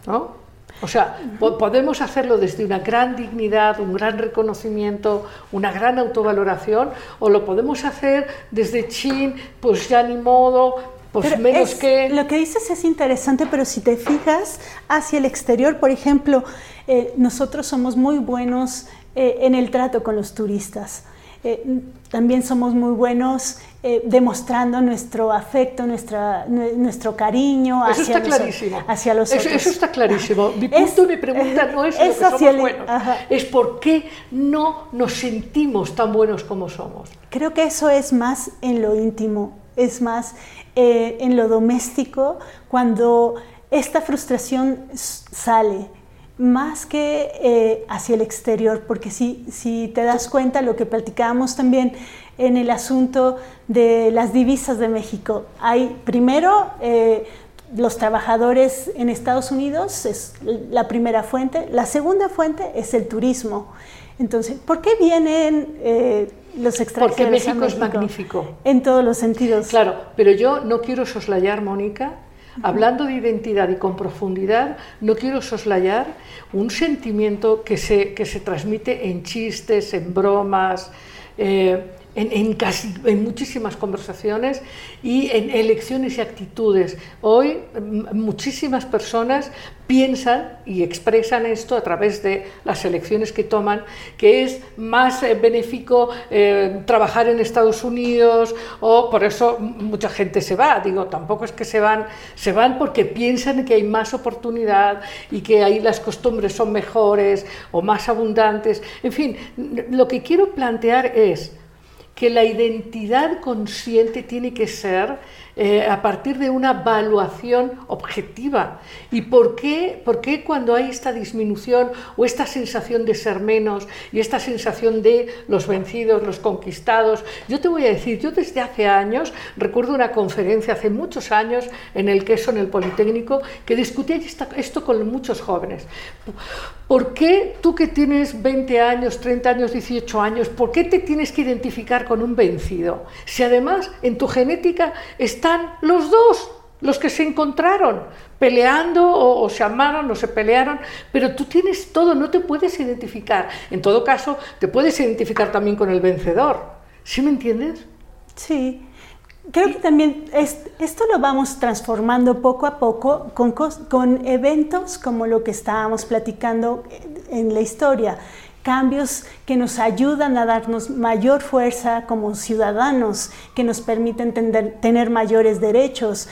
¿no? O sea, podemos hacerlo desde una gran dignidad, un gran reconocimiento, una gran autovaloración, o lo podemos hacer desde chin, pues ya ni modo, pues menos que... Lo que dices es interesante, pero si te fijas hacia el exterior, por ejemplo, eh, nosotros somos muy buenos eh, en el trato con los turistas. Eh, también somos muy buenos eh, demostrando nuestro afecto, nuestra, nuestro cariño hacia, los, hacia los eso, otros. Eso está clarísimo. Mi punto, mi pregunta no es, es lo que somos buenos, es por qué no nos sentimos tan buenos como somos. Creo que eso es más en lo íntimo, es más eh, en lo doméstico, cuando esta frustración sale más que eh, hacia el exterior, porque si, si te das cuenta lo que platicábamos también en el asunto de las divisas de México, hay primero eh, los trabajadores en Estados Unidos, es la primera fuente, la segunda fuente es el turismo. Entonces, ¿por qué vienen eh, los extranjeros? Porque México, es magnífico. En todos los sentidos. Claro, pero yo no quiero soslayar, Mónica, Hablando de identidad y con profundidad, no quiero soslayar un sentimiento que se, que se transmite en chistes, en bromas, eh, en, casi, en muchísimas conversaciones y en elecciones y actitudes. Hoy muchísimas personas piensan y expresan esto a través de las elecciones que toman, que es más eh, benéfico eh, trabajar en Estados Unidos o por eso mucha gente se va. Digo, tampoco es que se van, se van porque piensan que hay más oportunidad y que ahí las costumbres son mejores o más abundantes. En fin, lo que quiero plantear es que la identidad consciente tiene que ser eh, a partir de una evaluación objetiva. ¿Y por qué, por qué cuando hay esta disminución o esta sensación de ser menos y esta sensación de los vencidos, los conquistados? Yo te voy a decir, yo desde hace años, recuerdo una conferencia hace muchos años en el queso, en el Politécnico, que discutía esto con muchos jóvenes. ¿Por qué tú que tienes 20 años, 30 años, 18 años, por qué te tienes que identificar con un vencido? Si además en tu genética están los dos, los que se encontraron, peleando o, se amaron o se pelearon, pero tú tienes todo, no te puedes identificar. En todo caso, te puedes identificar también con el vencedor. ¿Sí me entiendes? Sí. Creo que también esto lo vamos transformando poco a poco con, con eventos como lo que estábamos platicando en la historia cambios que nos ayudan a darnos mayor fuerza como ciudadanos, que nos permiten tener mayores derechos,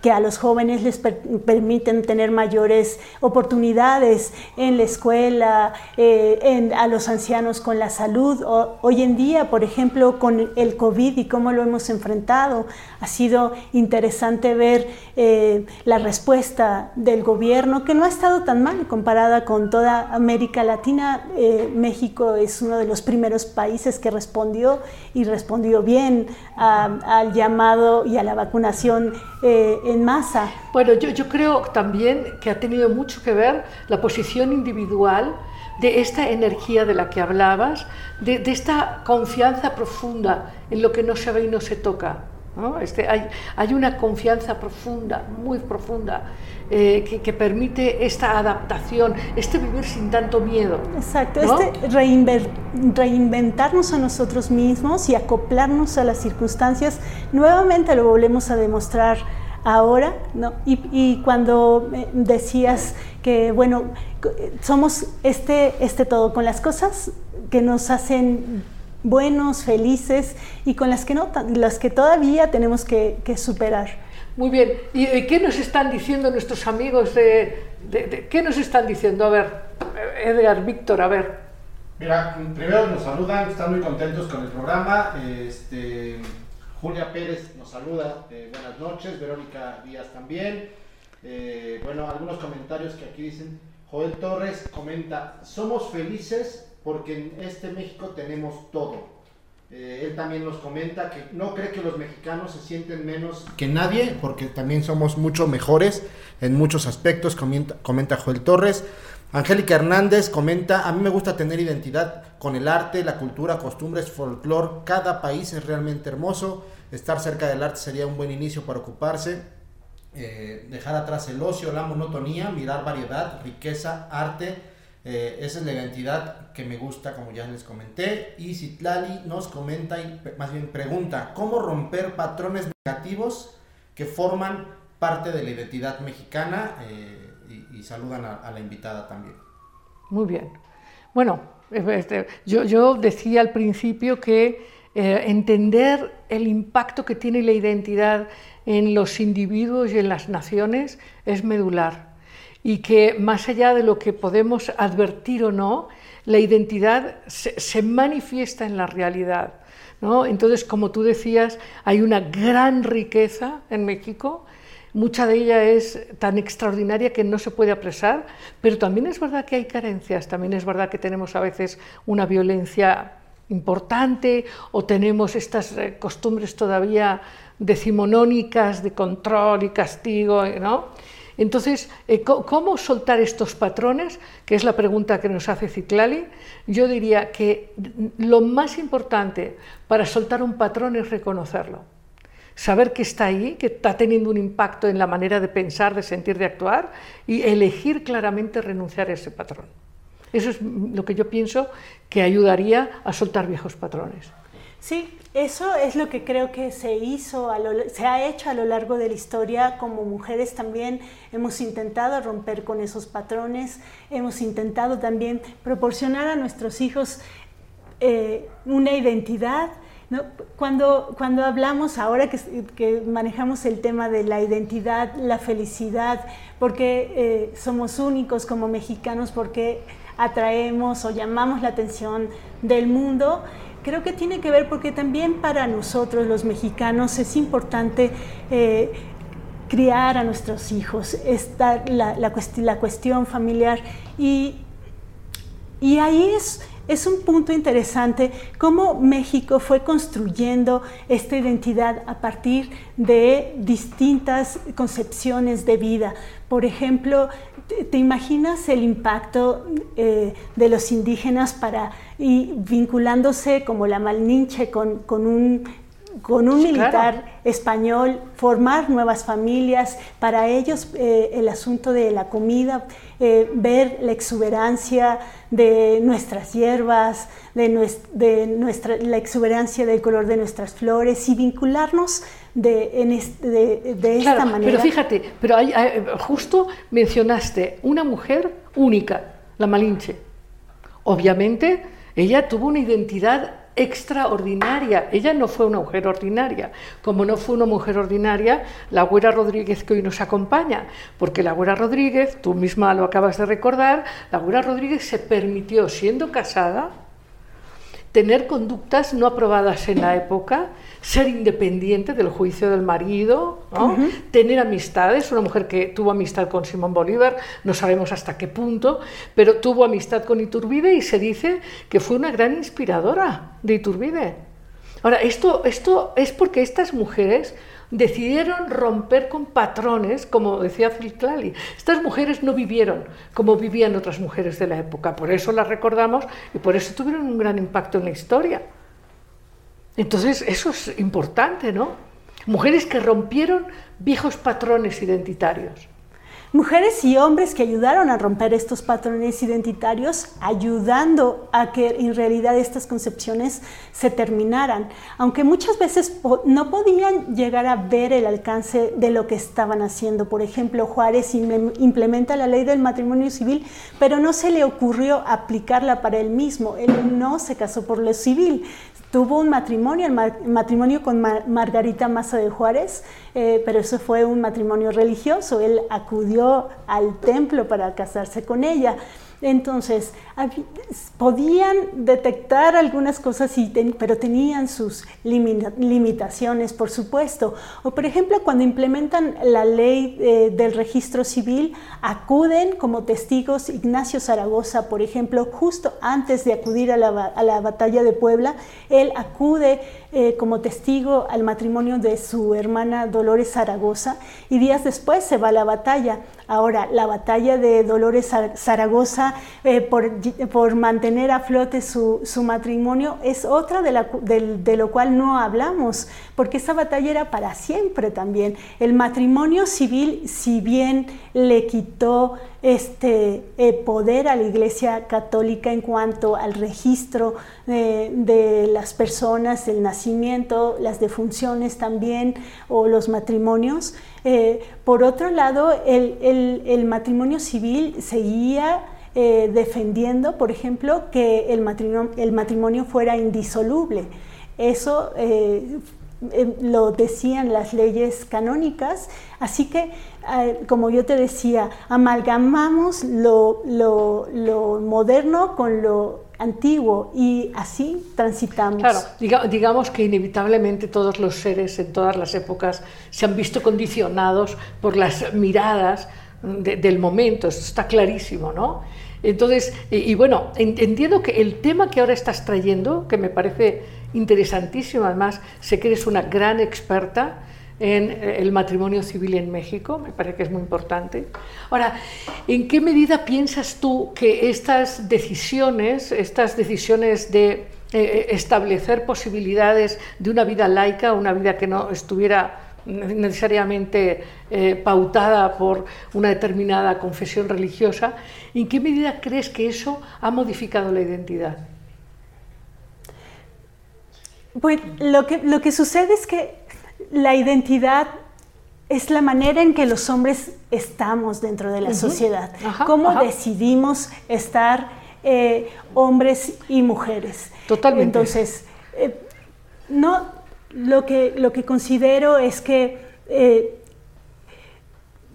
que a los jóvenes les permiten tener mayores oportunidades en la escuela, eh, a los ancianos con la salud. hoy en día, por ejemplo, con el COVID y cómo lo hemos enfrentado, ha sido interesante ver eh, la respuesta del gobierno, que no ha estado tan mal comparada con toda América Latina. Eh, México es uno de los primeros países que respondió y respondió bien al llamado y a la vacunación en masa. Bueno, yo, yo creo también que ha tenido mucho que ver la posición individual de esta energía de la que hablabas, de, de esta confianza profunda en lo que no se ve y no se toca. ¿no? Este, hay, hay, una confianza profunda, muy profunda, eh, que, que, permite esta adaptación, este vivir sin tanto miedo. Exacto, este reinventarnos a nosotros mismos y acoplarnos a las circunstancias, nuevamente lo volvemos a demostrar ahora, ¿no? Y, cuando decías que, bueno, somos este, este todo, con las cosas que nos hacen buenos, felices y con las que no, las que todavía tenemos que, superar. Muy bien, ¿y qué nos están diciendo nuestros amigos de, de, qué nos están diciendo? A ver, Edgar, Víctor, a ver. Mira, primero nos saludan, están muy contentos con el programa. Este, Julia Pérez nos saluda, eh, buenas noches, Verónica Díaz también. Eh, bueno, algunos comentarios que aquí dicen, Joel Torres comenta, somos felices porque en este México tenemos todo. Eh, él también nos comenta que no cree que los mexicanos se sienten menos que nadie, porque también somos mucho mejores en muchos aspectos, comenta, comenta Joel Torres. Angélica Hernández comenta, a mí me gusta tener identidad con el arte, la cultura, costumbres, folclore. Cada país es realmente hermoso. Estar cerca del arte sería un buen inicio para ocuparse. Eh, dejar atrás el ocio, la monotonía, mirar variedad, riqueza, arte. Eh, esa es la identidad que me gusta, como ya les comenté. Y Citlali nos comenta, y más bien pregunta, ¿cómo romper patrones negativos que forman parte de la identidad mexicana? Eh, y, saludan a, la invitada también. Muy bien. Bueno, este, yo, yo, decía al principio que eh, entender el impacto que tiene la identidad en los individuos y en las naciones es medular y que más allá de lo que podemos advertir o no, la identidad se, se manifiesta en la realidad. ¿no? Entonces, como tú decías, hay una gran riqueza en México Mucha de ella es tan extraordinaria que no se puede apresar, pero también es verdad que hay carencias, también es verdad que tenemos a veces una violencia importante o tenemos estas eh, costumbres todavía decimonónicas de control y castigo, ¿no? Entonces, eh, ¿cómo soltar estos patrones? Que es la pregunta que nos hace Ciclali. Yo diría que lo más importante para soltar un patrón es reconocerlo saber que está ahí, que está teniendo un impacto en la manera de pensar, de sentir, de actuar y elegir claramente renunciar a ese patrón. Eso es lo que yo pienso que ayudaría a soltar viejos patrones. Sí, eso es lo que creo que se hizo, se ha hecho a lo largo de la historia. Como mujeres también hemos intentado romper con esos patrones, hemos intentado también proporcionar a nuestros hijos eh, una identidad cuando, cuando hablamos ahora que, manejamos el tema de la identidad, la felicidad, porque eh, somos únicos como mexicanos, porque atraemos o llamamos la atención del mundo, creo que tiene que ver porque también para nosotros los mexicanos es importante eh, criar a nuestros hijos, esta, la, la, la cuestión familiar. Y, y ahí es es un punto interesante cómo México fue construyendo esta identidad a partir de distintas concepciones de vida. Por ejemplo, ¿te, imaginas el impacto eh, de los indígenas para vinculándose como la Malninche con un con un militar español, formar nuevas familias, para ellos eh, el asunto de la comida, eh, ver la exuberancia de nuestras hierbas, de, nuestra, la exuberancia del color de nuestras flores y vincularnos de, en de, esta manera. Pero fíjate, pero justo mencionaste una mujer única, la Malinche. Obviamente, ella tuvo una identidad extraordinaria. Ella no fue una mujer ordinaria, como no fue una mujer ordinaria la Güera Rodríguez que hoy nos acompaña, porque la Güera Rodríguez, tú misma lo acabas de recordar, la Güera Rodríguez se permitió, siendo casada, tener conductas no aprobadas en la época, ser independiente del juicio del marido, tener amistades, una mujer que tuvo amistad con Simón Bolívar, no sabemos hasta qué punto, pero tuvo amistad con Iturbide y se dice que fue una gran inspiradora de Iturbide. Ahora, esto, esto es porque estas mujeres decidieron romper con patrones, como decía Clali. Estas mujeres no vivieron como vivían otras mujeres de la época, por eso las recordamos y por eso tuvieron un gran impacto en la historia. Entonces, eso es importante, ¿no? Mujeres que rompieron viejos patrones identitarios. Mujeres y hombres que ayudaron a romper estos patrones identitarios, ayudando a que en realidad estas concepciones se terminaran, aunque muchas veces no podían llegar a ver el alcance de lo que estaban haciendo. Por ejemplo, Juárez implementa la ley del matrimonio civil, pero no se le ocurrió aplicarla para él mismo. Él no se casó por lo civil, Tuvo un matrimonio, el matrimonio con Margarita Maza de Juárez, eh, pero eso fue un matrimonio religioso. Él acudió al templo para casarse con ella. Entonces, podían detectar algunas cosas, pero tenían sus limitaciones, por supuesto. O, por ejemplo, cuando implementan la ley eh, del registro civil, acuden como testigos Ignacio Zaragoza, por ejemplo, justo antes de acudir a la, batalla de Puebla, él acude eh, como testigo al matrimonio de su hermana Dolores Zaragoza y días después se va a la batalla. Ahora, la batalla de Dolores Zaragoza eh, por, mantener a flote su, matrimonio es otra de, lo cual no hablamos, porque esa batalla era para siempre también. El matrimonio civil, si bien le quitó este eh, poder a la Iglesia Católica en cuanto al registro de las personas, el nacimiento, las defunciones también, o los matrimonios, eh, por otro lado, el, matrimonio civil seguía eh, defendiendo, por ejemplo, que el matrimonio, fuera indisoluble. Eso eh, lo decían las leyes canónicas, así que, como yo te decía, amalgamamos lo moderno con lo antiguo y así transitamos. Claro, digamos que inevitablemente todos los seres en todas las épocas se han visto condicionados por las miradas del momento, esto está clarísimo, ¿no? Entonces, y, bueno, entiendo que el tema que ahora estás trayendo, que me parece interesantísimo, además sé que eres una gran experta, en eh, el matrimonio civil en México, me parece que es muy importante. Ahora, ¿en qué medida piensas tú que estas decisiones, estas decisiones de eh, eh, establecer posibilidades de una vida laica, una vida que no estuviera necesariamente pautada por una determinada confesión religiosa, ¿en qué medida crees que eso ha modificado la identidad? Pues lo que, lo que sucede es que la identidad es la manera en que los hombres estamos dentro de la sociedad, cómo decidimos estar eh, hombres y mujeres. Totalmente. Entonces, eh, no, lo que, lo que considero es que eh,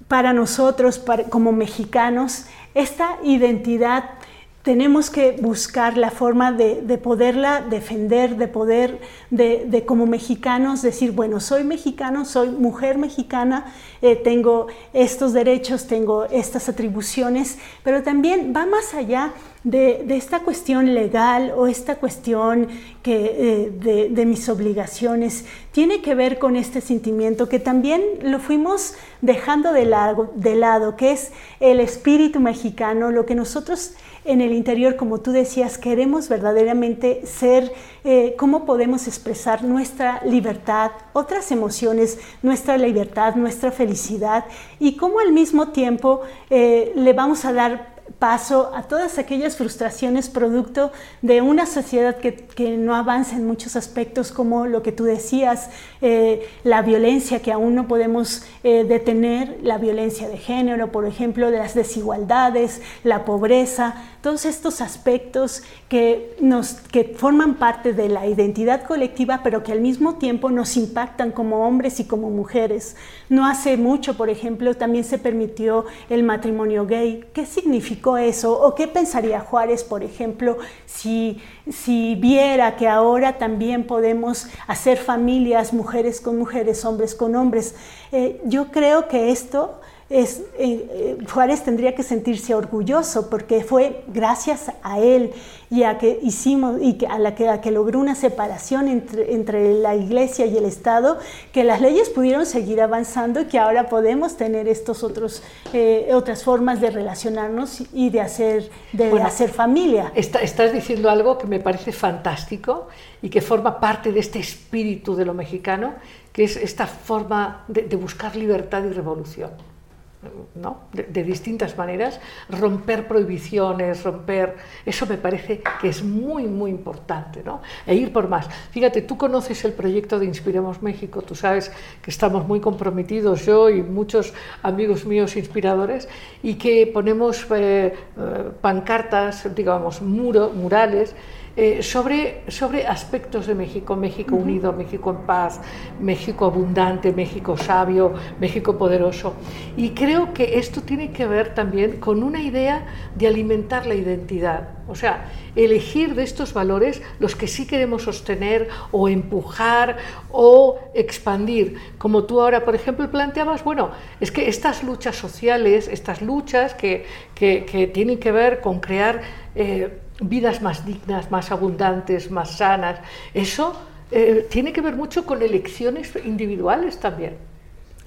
para nosotros, como mexicanos, esta identidad tenemos que buscar la forma de, poderla defender, de poder, de, como mexicanos decir, bueno, soy mexicano, soy mujer mexicana, eh, tengo estos derechos, tengo estas atribuciones, pero también va más allá de, esta cuestión legal o esta cuestión que, eh, de, mis obligaciones, tiene que ver con este sentimiento que también lo fuimos dejando de de lado que es el espíritu mexicano, lo que nosotros en el interior, como tú decías, queremos verdaderamente ser, eh, cómo podemos expresar nuestra libertad, otras emociones, nuestra libertad, nuestra felicidad y cómo al mismo tiempo eh, le vamos a dar paso a todas aquellas frustraciones producto de una sociedad que, no avanza en muchos aspectos como lo que tú decías, eh, la violencia que aún no podemos eh, detener, la violencia de género, por ejemplo, de las desigualdades, la pobreza, todos estos aspectos que, nos, que forman parte de la identidad colectiva, pero que al mismo tiempo nos impactan como hombres y como mujeres. No hace mucho, por ejemplo, también se permitió el matrimonio gay. ¿Qué eso? ¿O qué pensaría Juárez, por ejemplo, si, si viera que ahora también podemos hacer familias, mujeres con mujeres, hombres con hombres? Eh, yo creo que esto es, eh, eh, Juárez tendría que sentirse orgulloso porque fue gracias a él y a que hicimos y a la que, a que logró una separación entre, entre, la iglesia y el Estado que las leyes pudieron seguir avanzando y que ahora podemos tener estos otros eh, otras formas de relacionarnos y de hacer de hacer familia. estás diciendo algo que me parece fantástico y que forma parte de este espíritu de lo mexicano que es esta forma de buscar libertad y revolución. ¿No? De, distintas maneras, romper prohibiciones, romper, eso me parece que es muy, muy importante, ¿no? E ir por más. Fíjate, tú conoces el proyecto de Inspiremos México, tú sabes que estamos muy comprometidos, yo y muchos amigos míos inspiradores, y que ponemos eh, eh, pancartas, digamos, murales, eh, sobre, sobre aspectos de México, México unido, México en paz, México abundante, México sabio, México poderoso. Y creo que esto tiene que ver también con una idea de alimentar la identidad, o sea, elegir de estos valores los que sí queremos sostener o empujar o expandir. Como tú ahora, por ejemplo, planteabas, bueno, es que estas luchas sociales, estas luchas que, que, tienen que ver con crear... Eh, vidas más dignas, más abundantes, más sanas. Eso eh, tiene que ver mucho con elecciones individuales también.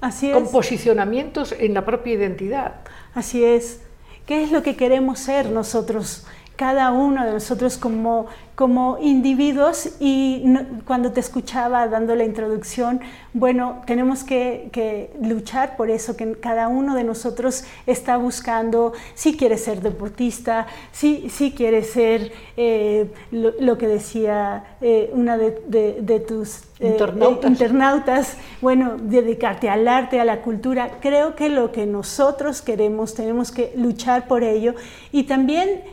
Así es. Con posicionamientos en la propia identidad. Así es. ¿Qué es lo que queremos ser nosotros? Cada uno de nosotros como como individuos y cuando te escuchaba dando la introducción, bueno, tenemos que, luchar por eso, que cada uno de nosotros está buscando, si quiere ser deportista, si, si quiere ser eh, lo, que decía eh, una de, tus eh, internautas. internautas, bueno, dedicarte al arte, a la cultura. Creo que lo que nosotros queremos, tenemos que luchar por ello y también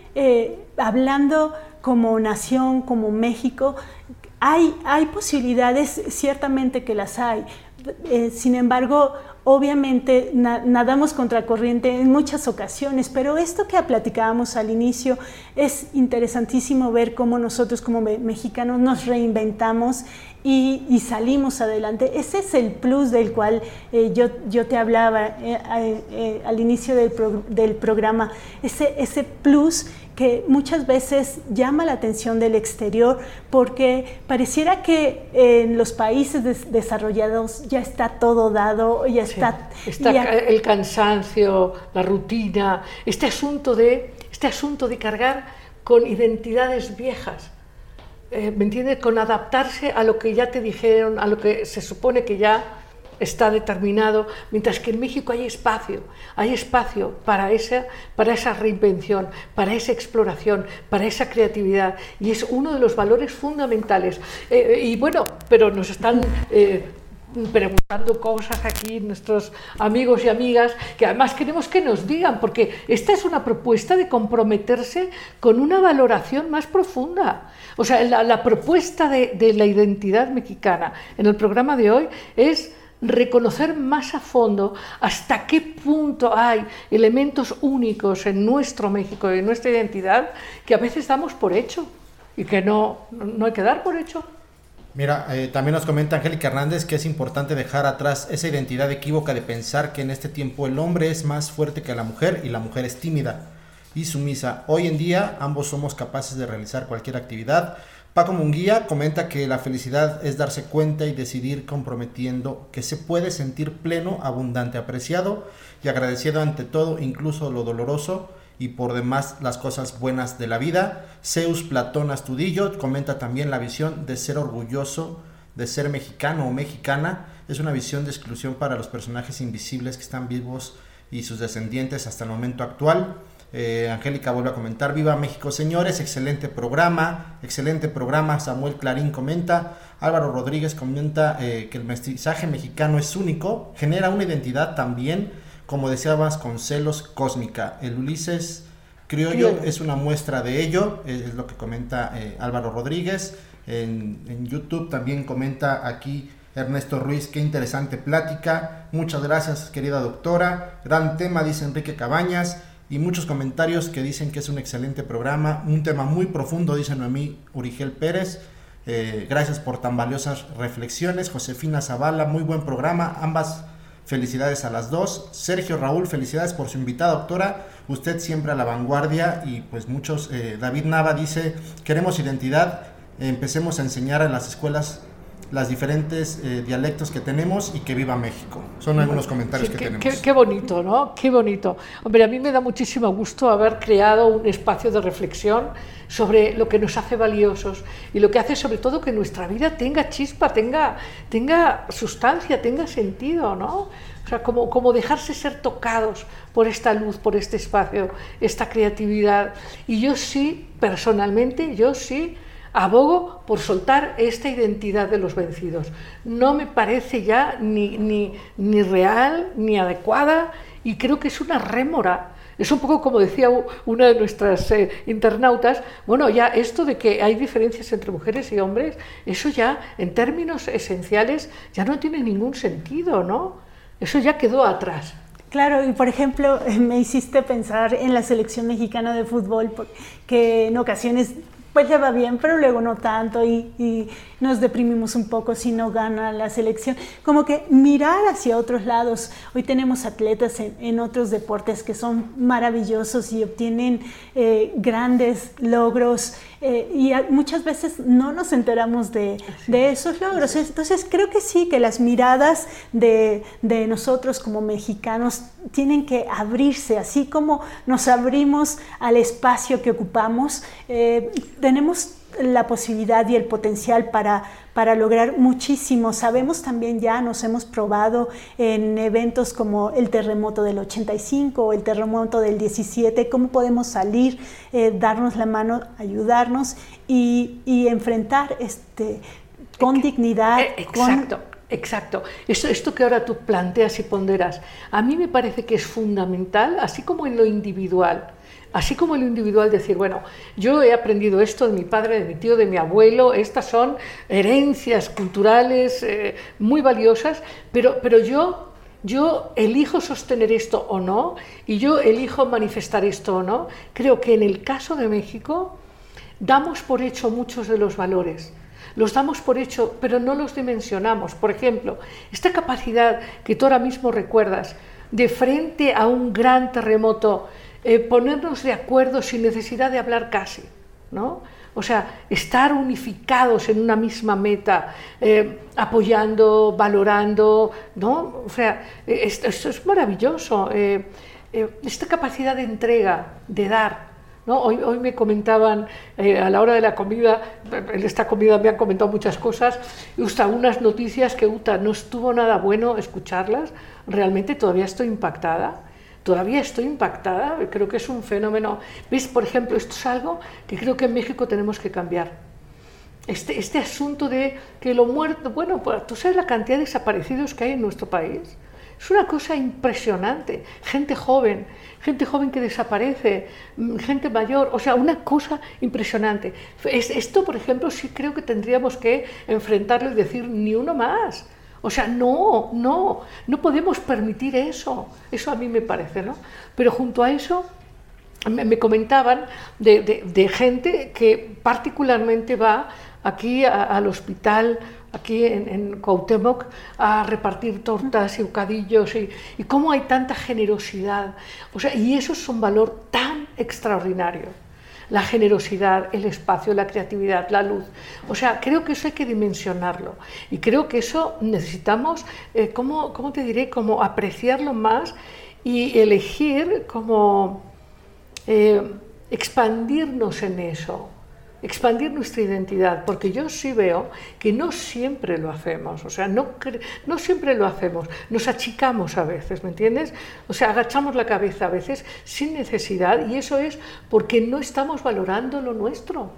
hablando como nación, como México, hay, hay posibilidades, ciertamente que las hay. Eh, sin embargo, obviamente nadamos contracorriente en muchas ocasiones, pero esto que platicábamos al inicio es interesantísimo ver cómo nosotros como mexicanos nos reinventamos y, salimos adelante. Ese es el plus del cual eh, yo, yo, te hablaba eh, al inicio del, del programa, ese, ese plus que muchas veces llama la atención del exterior porque pareciera que en los países desarrollados ya está todo dado, ya está... está el cansancio, la rutina, este asunto, de, este asunto de cargar con identidades viejas. Eh, ¿Me entiendes? Con adaptarse a lo que ya te dijeron, a lo que se supone que ya está determinado, mientras que en México hay espacio, hay espacio para esa, para esa reinvención, para esa exploración, para esa creatividad, y es uno de los valores fundamentales. Eh, y bueno, pero nos están... Eh, preguntando cosas aquí nuestros amigos y amigas que además queremos que nos digan porque esta es una propuesta de comprometerse con una valoración más profunda o sea la, propuesta de, la identidad mexicana en el programa de hoy es reconocer más a fondo hasta qué punto hay elementos únicos en nuestro México y en nuestra identidad que a veces damos por hecho y que no, no hay que dar por hecho. Mira, eh, también nos comenta Angélica Hernández que es importante dejar atrás esa identidad equívoca de pensar que en este tiempo el hombre es más fuerte que la mujer y la mujer es tímida y sumisa. Hoy en día ambos somos capaces de realizar cualquier actividad. Paco Munguía comenta que la felicidad es darse cuenta y decidir comprometiendo que se puede sentir pleno, abundante, apreciado y agradecido ante todo, incluso lo doloroso y por demás las cosas buenas de la vida. Zeus Platón Astudillo comenta también la visión de ser orgulloso de ser mexicano o mexicana. Es una visión de exclusión para los personajes invisibles que están vivos y sus descendientes hasta el momento actual. Eh, Angélica vuelve a comentar, viva México señores, excelente programa, excelente programa, Samuel Clarín comenta, Álvaro Rodríguez comenta eh, que el mestizaje mexicano es único, genera una identidad también como decía celos cósmica. El Ulises criollo es una muestra de ello, es lo que comenta eh, Álvaro Rodríguez. En, YouTube también comenta aquí Ernesto Ruiz, qué interesante plática. Muchas gracias, querida doctora. Gran tema, dice Enrique Cabañas. Y muchos comentarios que dicen que es un excelente programa. Un tema muy profundo, dice Noemí Urigel Pérez. Eh, gracias por tan valiosas reflexiones. Josefina Zavala, muy buen programa. Ambas Felicidades a las dos. Sergio Raúl, felicidades por su invitada, doctora. Usted siempre a la vanguardia y pues muchos, eh, David Nava dice, queremos identidad, empecemos a enseñar en las escuelas las diferentes eh, dialectos que tenemos y que viva México. Son algunos comentarios que, tenemos. Qué, qué, bonito, ¿no? Qué bonito. Hombre, a mí me da muchísimo gusto haber creado un espacio de reflexión sobre lo que nos hace valiosos y lo que hace sobre todo que nuestra vida tenga chispa, tenga, tenga sustancia, tenga sentido, ¿no? O sea, como, como dejarse ser tocados por esta luz, por este espacio, esta creatividad. Y yo sí, personalmente, yo sí abogo por soltar esta identidad de los vencidos. No me parece ya ni, ni, ni real, ni adecuada, y creo que es una rémora es un poco como decía una de nuestras eh, internautas, bueno, ya esto de que hay diferencias entre mujeres y hombres, eso ya en términos esenciales ya no tiene ningún sentido, ¿no? Eso ya quedó atrás. Claro, y por ejemplo, me hiciste pensar en la selección mexicana de fútbol, que en ocasiones pues le va bien, pero luego no tanto y, nos deprimimos un poco si no gana la selección. Como que mirar hacia otros lados. Hoy tenemos atletas en, otros deportes que son maravillosos y obtienen eh, grandes logros eh, y muchas veces no nos enteramos de, esos logros. Entonces creo que sí, que las miradas de, de nosotros como mexicanos tienen que abrirse, así como nos abrimos al espacio que ocupamos. Eh, tenemos la posibilidad y el potencial para, para lograr muchísimo. Sabemos también ya, nos hemos probado en eventos como el terremoto del 85 o el terremoto del 17, cómo podemos salir, eh, darnos la mano, ayudarnos y, enfrentar este, con dignidad. Eh, exacto. Exacto. Esto, esto que ahora tú planteas y ponderas, a mí me parece que es fundamental, así como en lo individual, así como en lo individual decir, bueno, yo he aprendido esto de mi padre, de mi tío, de mi abuelo, estas son herencias culturales eh, muy valiosas, pero, pero yo, yo elijo sostener esto o no, y yo elijo manifestar esto o no. Creo que en el caso de México damos por hecho muchos de los valores los damos por hecho, pero no los dimensionamos. Por ejemplo, esta capacidad que tú ahora mismo recuerdas de frente a un gran terremoto, eh, ponernos de acuerdo sin necesidad de hablar casi, ¿no? O sea, estar unificados en una misma meta, eh, apoyando, valorando, ¿no? O sea, eh, esto, es maravilloso. esta capacidad de entrega, de dar, Hoy, hoy me comentaban eh, a la hora de la comida, en esta comida me han comentado muchas cosas, y usta, unas noticias que Uta, no estuvo nada bueno escucharlas, realmente todavía estoy impactada, todavía estoy impactada, creo que es un fenómeno. ¿Ves? Por ejemplo, esto es algo que creo que en México tenemos que cambiar. Este, este asunto de que lo muerto, bueno, pues, tú sabes la cantidad de desaparecidos que hay en nuestro país. Es una cosa impresionante. Gente joven, gente joven que desaparece, mm, gente mayor, o sea, una cosa impresionante. Esto, por ejemplo, sí creo que tendríamos que enfrentarlo y decir ni uno más. O sea, no, no, no podemos permitir eso. Eso a mí me parece, ¿no? Pero junto a eso me, comentaban de, gente que particularmente va aquí al hospital, aquí en, en, a repartir tortas y bocadillos y, y cómo hay tanta generosidad. O sea, y eso es un valor tan extraordinario. La generosidad, el espacio, la creatividad, la luz. O sea, creo que eso hay que dimensionarlo. Y creo que eso necesitamos, eh, ¿cómo, ¿cómo te diré? Como apreciarlo más y elegir como eh, expandirnos en eso, expandir nuestra identidad, porque yo sí veo que no siempre lo hacemos, o sea, no, no siempre lo hacemos, nos achicamos a veces, ¿me entiendes? O sea, agachamos la cabeza a veces sin necesidad y eso es porque no estamos valorando lo nuestro.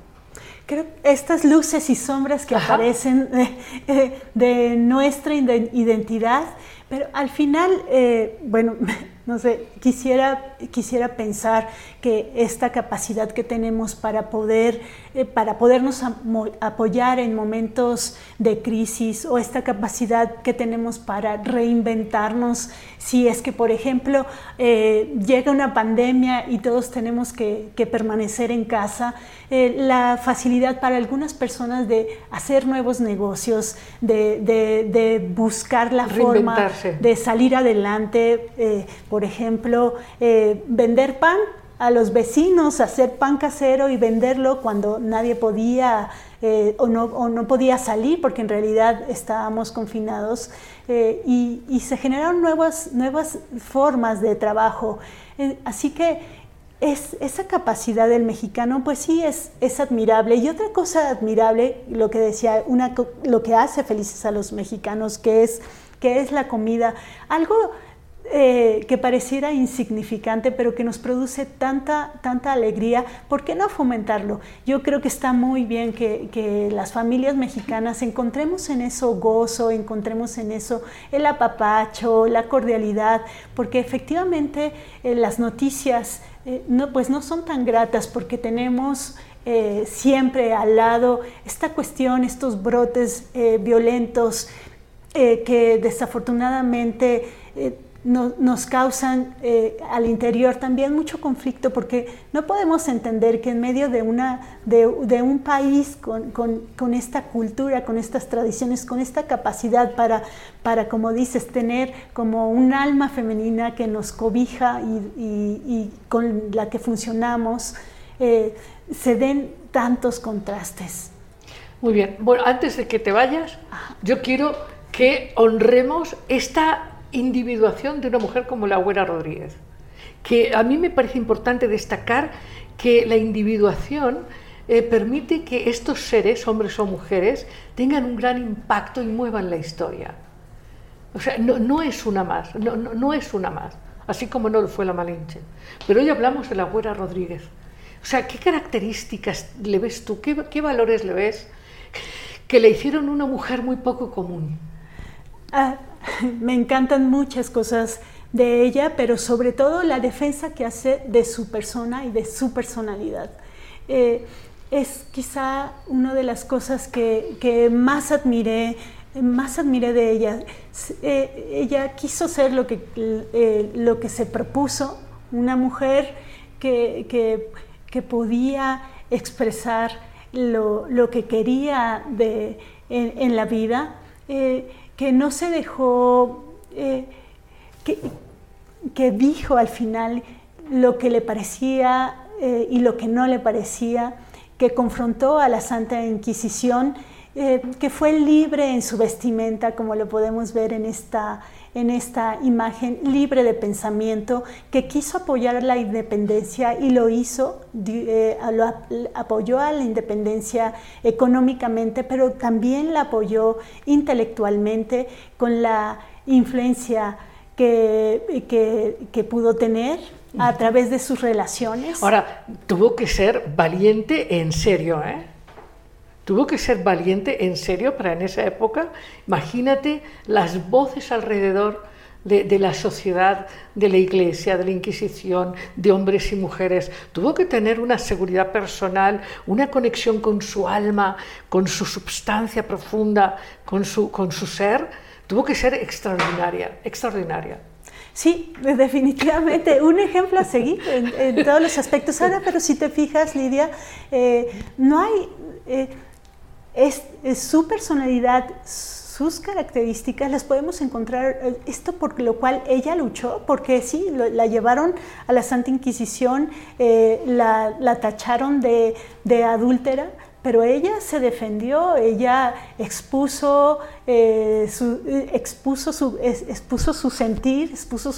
Creo estas luces y sombras que aparecen de, de, nuestra identidad, pero al final, eh, bueno, no sé, quisiera, quisiera pensar que esta capacidad que tenemos para, poder, eh, para podernos apoyar en momentos de crisis o esta capacidad que tenemos para reinventarnos, si es que, por ejemplo, eh, llega una pandemia y todos tenemos que, permanecer en casa, eh, la facilidad para algunas personas de hacer nuevos negocios, de, de buscar la forma de salir adelante, por ejemplo, eh, vender pan a los vecinos, hacer pan casero y venderlo cuando nadie podía eh, o, no, podía salir porque en realidad estábamos confinados eh, y, se generaron nuevas, nuevas formas de trabajo. así que es, esa capacidad del mexicano pues sí es, es admirable. Y otra cosa admirable, lo que decía, una, lo que hace felices a los mexicanos, que es, que es la comida. Algo eh, que pareciera insignificante, pero que nos produce tanta, tanta alegría, ¿por qué no fomentarlo? Yo creo que está muy bien que, las familias mexicanas encontremos en eso gozo, encontremos en eso el apapacho, la cordialidad, porque efectivamente eh, las noticias eh, no, pues no son tan gratas porque tenemos siempre al lado esta cuestión, estos brotes violentos que desafortunadamente nos causan eh, al interior también mucho conflicto porque no podemos entender que en medio de, una, de, un país con, esta cultura, con estas tradiciones, con esta capacidad para, para, como dices, tener como un alma femenina que nos cobija y, con la que funcionamos, eh, se den tantos contrastes. Muy bien, bueno, antes de que te vayas, yo quiero que honremos esta individuación de una mujer como la abuela Rodríguez. Que a mí me parece importante destacar que la individuación eh, permite que estos seres, hombres o mujeres, tengan un gran impacto y muevan la historia. O sea, no, es una más, no, es una más, así como no lo fue la Malinche. Pero hoy hablamos de la abuela Rodríguez. O sea, ¿qué características le ves tú? ¿Qué, qué valores le ves que le hicieron una mujer muy poco común? Ah, me encantan muchas cosas de ella, pero sobre todo la defensa que hace de su persona y de su personalidad. Eh, es quizá una de las cosas que, más admiré, más admiré de ella. Eh, ella quiso ser lo que, eh, lo que se propuso, una mujer que, podía expresar lo, que quería en, la vida que no se dejó, eh, que, dijo al final lo que le parecía eh, y lo que no le parecía, que confrontó a la Santa Inquisición, eh, que fue libre en su vestimenta, como lo podemos ver en esta, en esta imagen libre de pensamiento, que quiso apoyar la independencia y lo hizo, eh, lo apoyó a la independencia económicamente, pero también la apoyó intelectualmente con la influencia que, que, pudo tener a través de sus relaciones. Ahora, tuvo que ser valiente en serio, ¿eh? Tuvo que ser valiente en serio para en esa época. Imagínate las voces alrededor de, la sociedad, de la iglesia, de la Inquisición, de hombres y mujeres. Tuvo que tener una seguridad personal, una conexión con su alma, con su substancia profunda, con su, ser, tuvo que ser extraordinaria, extraordinaria. Sí, definitivamente, un ejemplo a seguir en, todos los aspectos. Ahora, pero si te fijas, Lidia, eh, no hay, eh, es, su personalidad, sus características las podemos encontrar, eh, esto por lo cual ella luchó, porque sí, la llevaron a la Santa Inquisición, la, la, tacharon de, de adúltera, pero ella se defendió, ella expuso, eh, su, expuso, su, expuso su sentir, expuso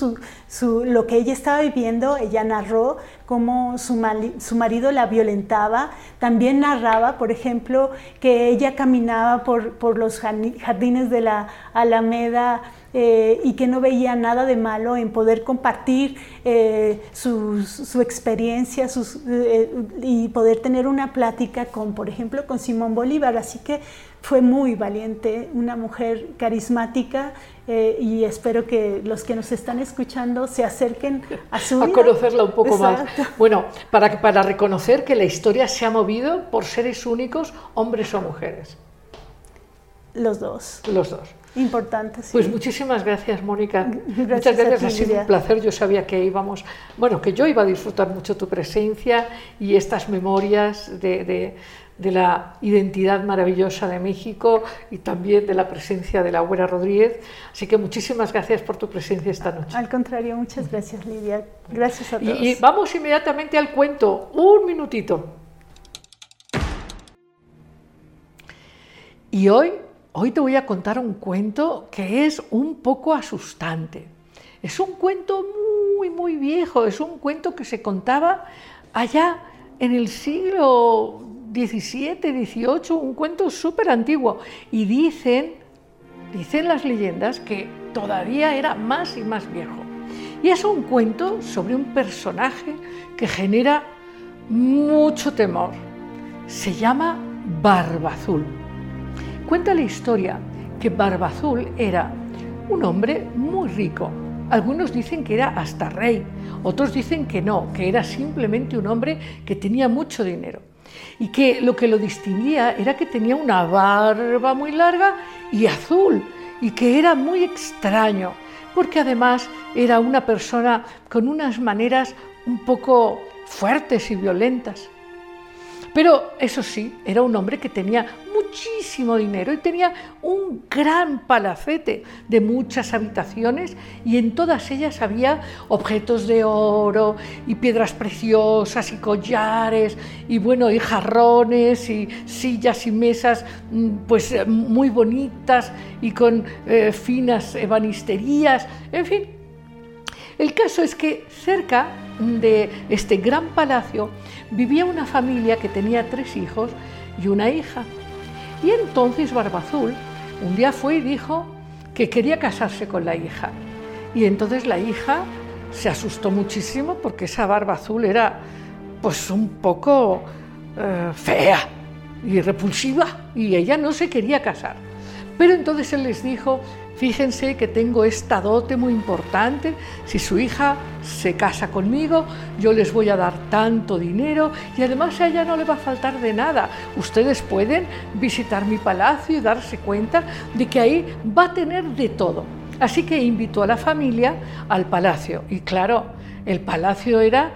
su, lo que ella estaba viviendo, ella narró cómo su, su, marido la violentaba, también narraba, por ejemplo, que ella caminaba por, por los jardines de la Alameda, eh, y que no veía nada de malo en poder compartir eh, su, experiencia eh, y poder tener una plática con, por ejemplo, con Simón Bolívar. Así que fue muy valiente, una mujer carismática y espero que los que nos están escuchando se acerquen a su A conocerla un poco más. Bueno, para, para reconocer que la historia se ha movido por seres únicos, hombres o mujeres. Los dos. Los dos. Importante, sí. Pues muchísimas gracias, Mónica. Muchas gracias, ha sido un placer. Yo sabía que íbamos, bueno, que yo iba a disfrutar mucho tu presencia y estas memorias de, de, la identidad maravillosa de México y también de la presencia de la abuela Rodríguez. Así que muchísimas gracias por tu presencia esta noche. Al contrario, muchas gracias, Lidia. Gracias a todos. y vamos inmediatamente al cuento. Un minutito. Y hoy Hoy te voy a contar un cuento que es un poco asustante. Es un cuento muy, muy viejo, es un cuento que se contaba allá en el siglo XVII, XVIII, un cuento súper antiguo. Y dicen, dicen las leyendas que todavía era más y más viejo. Y es un cuento sobre un personaje que genera mucho temor. Se llama Barba Azul. Cuenta la historia que Barba Azul era un hombre muy rico. Algunos dicen que era hasta rey, otros dicen que no, que era simplemente un hombre que tenía mucho dinero. Y que lo que lo distinguía era que tenía una barba muy larga y azul, y que era muy extraño, porque además era una persona con unas maneras un poco fuertes y violentas. Pero eso sí, era un hombre que tenía muchísimo dinero y tenía un gran palacete de muchas habitaciones y en todas ellas había objetos de oro y piedras preciosas y collares y bueno, y jarrones y sillas y mesas mm, pues eh, muy bonitas y con eh, finas ebanisterías, en fin. El caso es que cerca de este gran palacio vivía una familia que tenía tres hijos y una hija. Y entonces Barbazul un día fue y dijo que quería casarse con la hija. Y entonces la hija se asustó muchísimo porque esa barba azul era pues un poco eh, fea y repulsiva y ella no se quería casar. Pero entonces él les dijo Fíjense que tengo esta dote muy importante. Si su hija se casa conmigo, yo les voy a dar tanto dinero y además a ella no le va a faltar de nada. Ustedes pueden visitar mi palacio y darse cuenta de que ahí va a tener de todo. Así que invitó a la familia al palacio. Y claro, el palacio era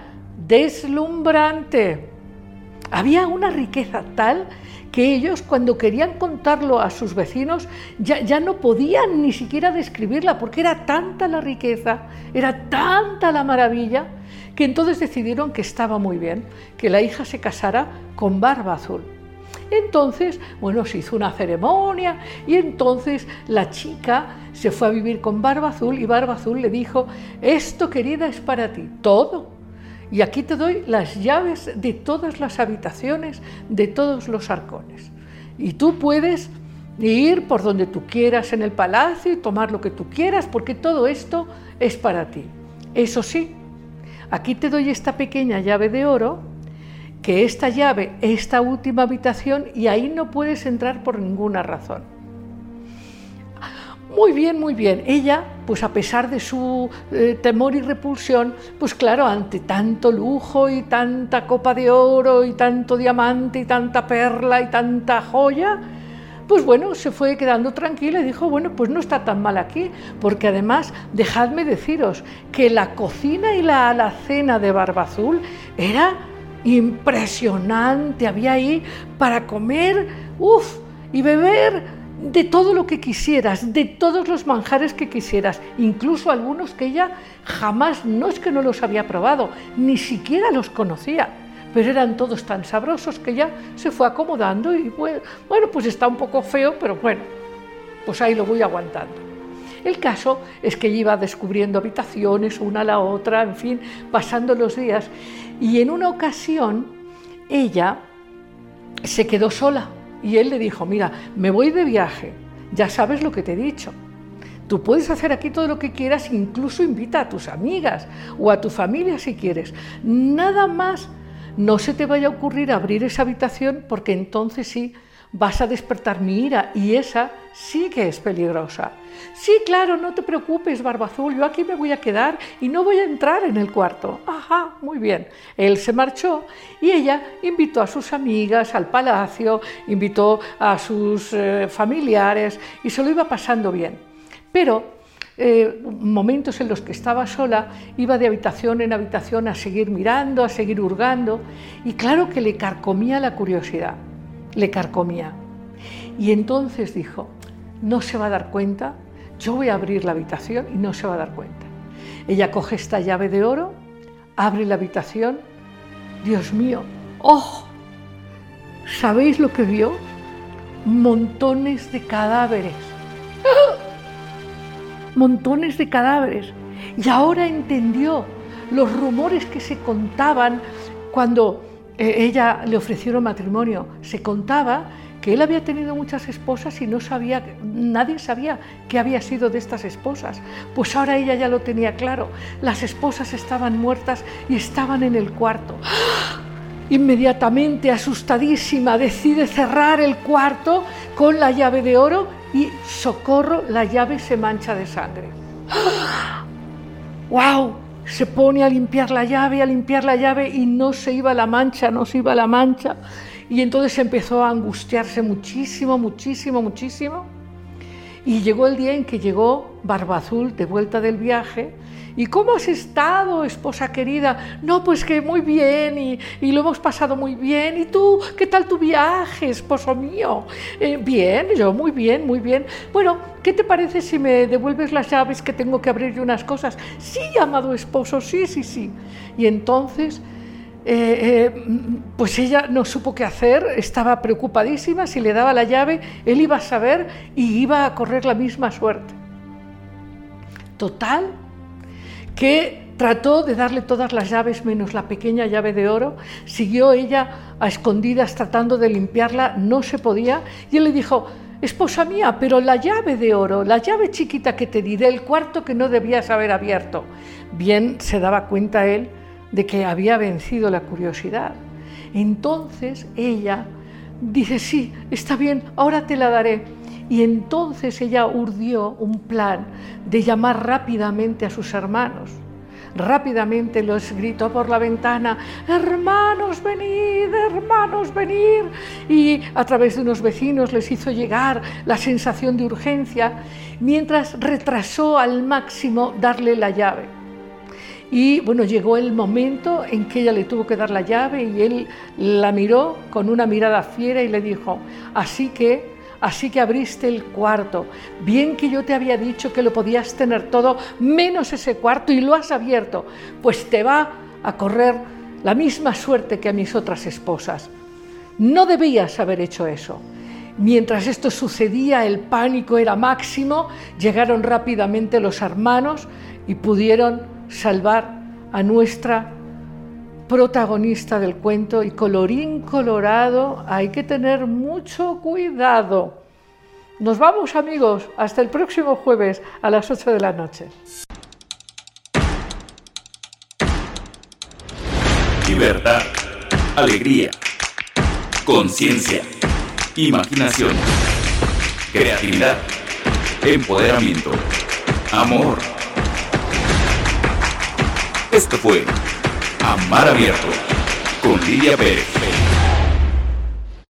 deslumbrante. Había una riqueza tal que ellos cuando querían contarlo a sus vecinos ya, ya, no podían ni siquiera describirla porque era tanta la riqueza, era tanta la maravilla, que entonces decidieron que estaba muy bien que la hija se casara con Barba Azul. Entonces, bueno, se hizo una ceremonia y entonces la chica se fue a vivir con Barba Azul y Barba Azul le dijo, esto querida es para ti, todo y aquí te doy las llaves de todas las habitaciones, de todos los arcones. Y tú puedes ir por donde tú quieras en el palacio y tomar lo que tú quieras, porque todo esto es para ti. Eso sí, aquí te doy esta pequeña llave de oro, que esta llave, esta última habitación, y ahí no puedes entrar por ninguna razón. Muy bien, muy bien. Ella, pues a pesar de su eh, temor y repulsión, pues claro, ante tanto lujo y tanta copa de oro y tanto diamante y tanta perla y tanta joya, pues bueno, se fue quedando tranquila y dijo, bueno, pues no está tan mal aquí, porque además, dejadme deciros que la cocina y la alacena de Barba Azul era impresionante, había ahí para comer, uff, y beber de todo lo que quisieras, de todos los manjares que quisieras, incluso algunos que ella jamás, no es que no los había probado, ni siquiera los conocía pero eran todos tan sabrosos que ya se fue acomodando y bueno, pues está un poco feo, pero bueno, pues ahí lo voy aguantando. El caso es que iba descubriendo habitaciones una a la otra, en fin, pasando los días, y en una ocasión ella se quedó sola y él le dijo, mira, me voy de viaje, ya sabes lo que te he dicho. Tú puedes hacer aquí todo lo que quieras, incluso invita a tus amigas o a tu familia si quieres. Nada más no se te vaya a ocurrir abrir esa habitación porque entonces sí vas a despertar mi ira y esa sí que es peligrosa. Sí, claro, no te preocupes, Barbazul, yo aquí me voy a quedar y no voy a entrar en el cuarto. Ajá, muy bien. Él se marchó y ella invitó a sus amigas al palacio, invitó a sus eh, familiares y se lo iba pasando bien. Pero eh, momentos en los que estaba sola, iba de habitación en habitación a seguir mirando, a seguir hurgando, y claro que le carcomía la curiosidad, le carcomía. Y entonces dijo, no se va a dar cuenta, yo voy a abrir la habitación y no se va a dar cuenta. Ella coge esta llave de oro, abre la habitación, Dios mío, ¡oh! ¿Sabéis lo que vio? Montones de cadáveres montones de cadáveres. Y ahora entendió los rumores que se contaban cuando ella le ofrecieron matrimonio. Se contaba que él había tenido muchas esposas y no sabía, nadie sabía qué había sido de estas esposas. Pues ahora ella ya lo tenía claro. Las esposas estaban muertas y estaban en el cuarto. Inmediatamente, asustadísima, decide cerrar el cuarto con la llave de oro y socorro, la llave se mancha de sangre. ¡Wow! Se pone a limpiar la llave, a limpiar la llave y no se iba la mancha, no se iba la mancha. Y entonces empezó a angustiarse muchísimo, muchísimo, muchísimo. Y llegó el día en que llegó Barba Azul de vuelta del viaje ¿Y cómo has estado, esposa querida? No, pues que muy bien y, lo hemos pasado muy bien. ¿Y tú, qué tal tu viaje, esposo mío? Eh, bien, yo muy bien, muy bien. Bueno, ¿qué te parece si me devuelves las llaves que tengo que abrir unas cosas? Sí, amado esposo, sí, sí, sí. Y entonces... Eh, eh, pues ella no supo qué hacer, estaba preocupadísima, si le daba la llave, él iba a saber y iba a correr la misma suerte. Total, que trató de darle todas las llaves menos la pequeña llave de oro, siguió ella a escondidas tratando de limpiarla, no se podía, y él le dijo, esposa mía, pero la llave de oro, la llave chiquita que te di del cuarto que no debías haber abierto. Bien se daba cuenta él de que había vencido la curiosidad. Entonces ella dice, sí, está bien, ahora te la daré y entonces ella urdió un plan de llamar rápidamente a sus hermanos. Rápidamente los gritó por la ventana, hermanos, venid, hermanos, venid. Y a través de unos vecinos les hizo llegar la sensación de urgencia, mientras retrasó al máximo darle la llave. Y bueno, llegó el momento en que ella le tuvo que dar la llave y él la miró con una mirada fiera y le dijo, así que así que abriste el cuarto. Bien que yo te había dicho que lo podías tener todo, menos ese cuarto, y lo has abierto, pues te va a correr la misma suerte que a mis otras esposas. No debías haber hecho eso. Mientras esto sucedía, el pánico era máximo, llegaron rápidamente los hermanos y pudieron salvar a nuestra protagonista del cuento y colorín colorado, hay que tener mucho cuidado. Nos vamos amigos, hasta el próximo jueves a las 8 de la noche. Libertad, alegría, conciencia, imaginación, creatividad, empoderamiento, amor. Esto fue Amar Abierto con Lidia Pérez.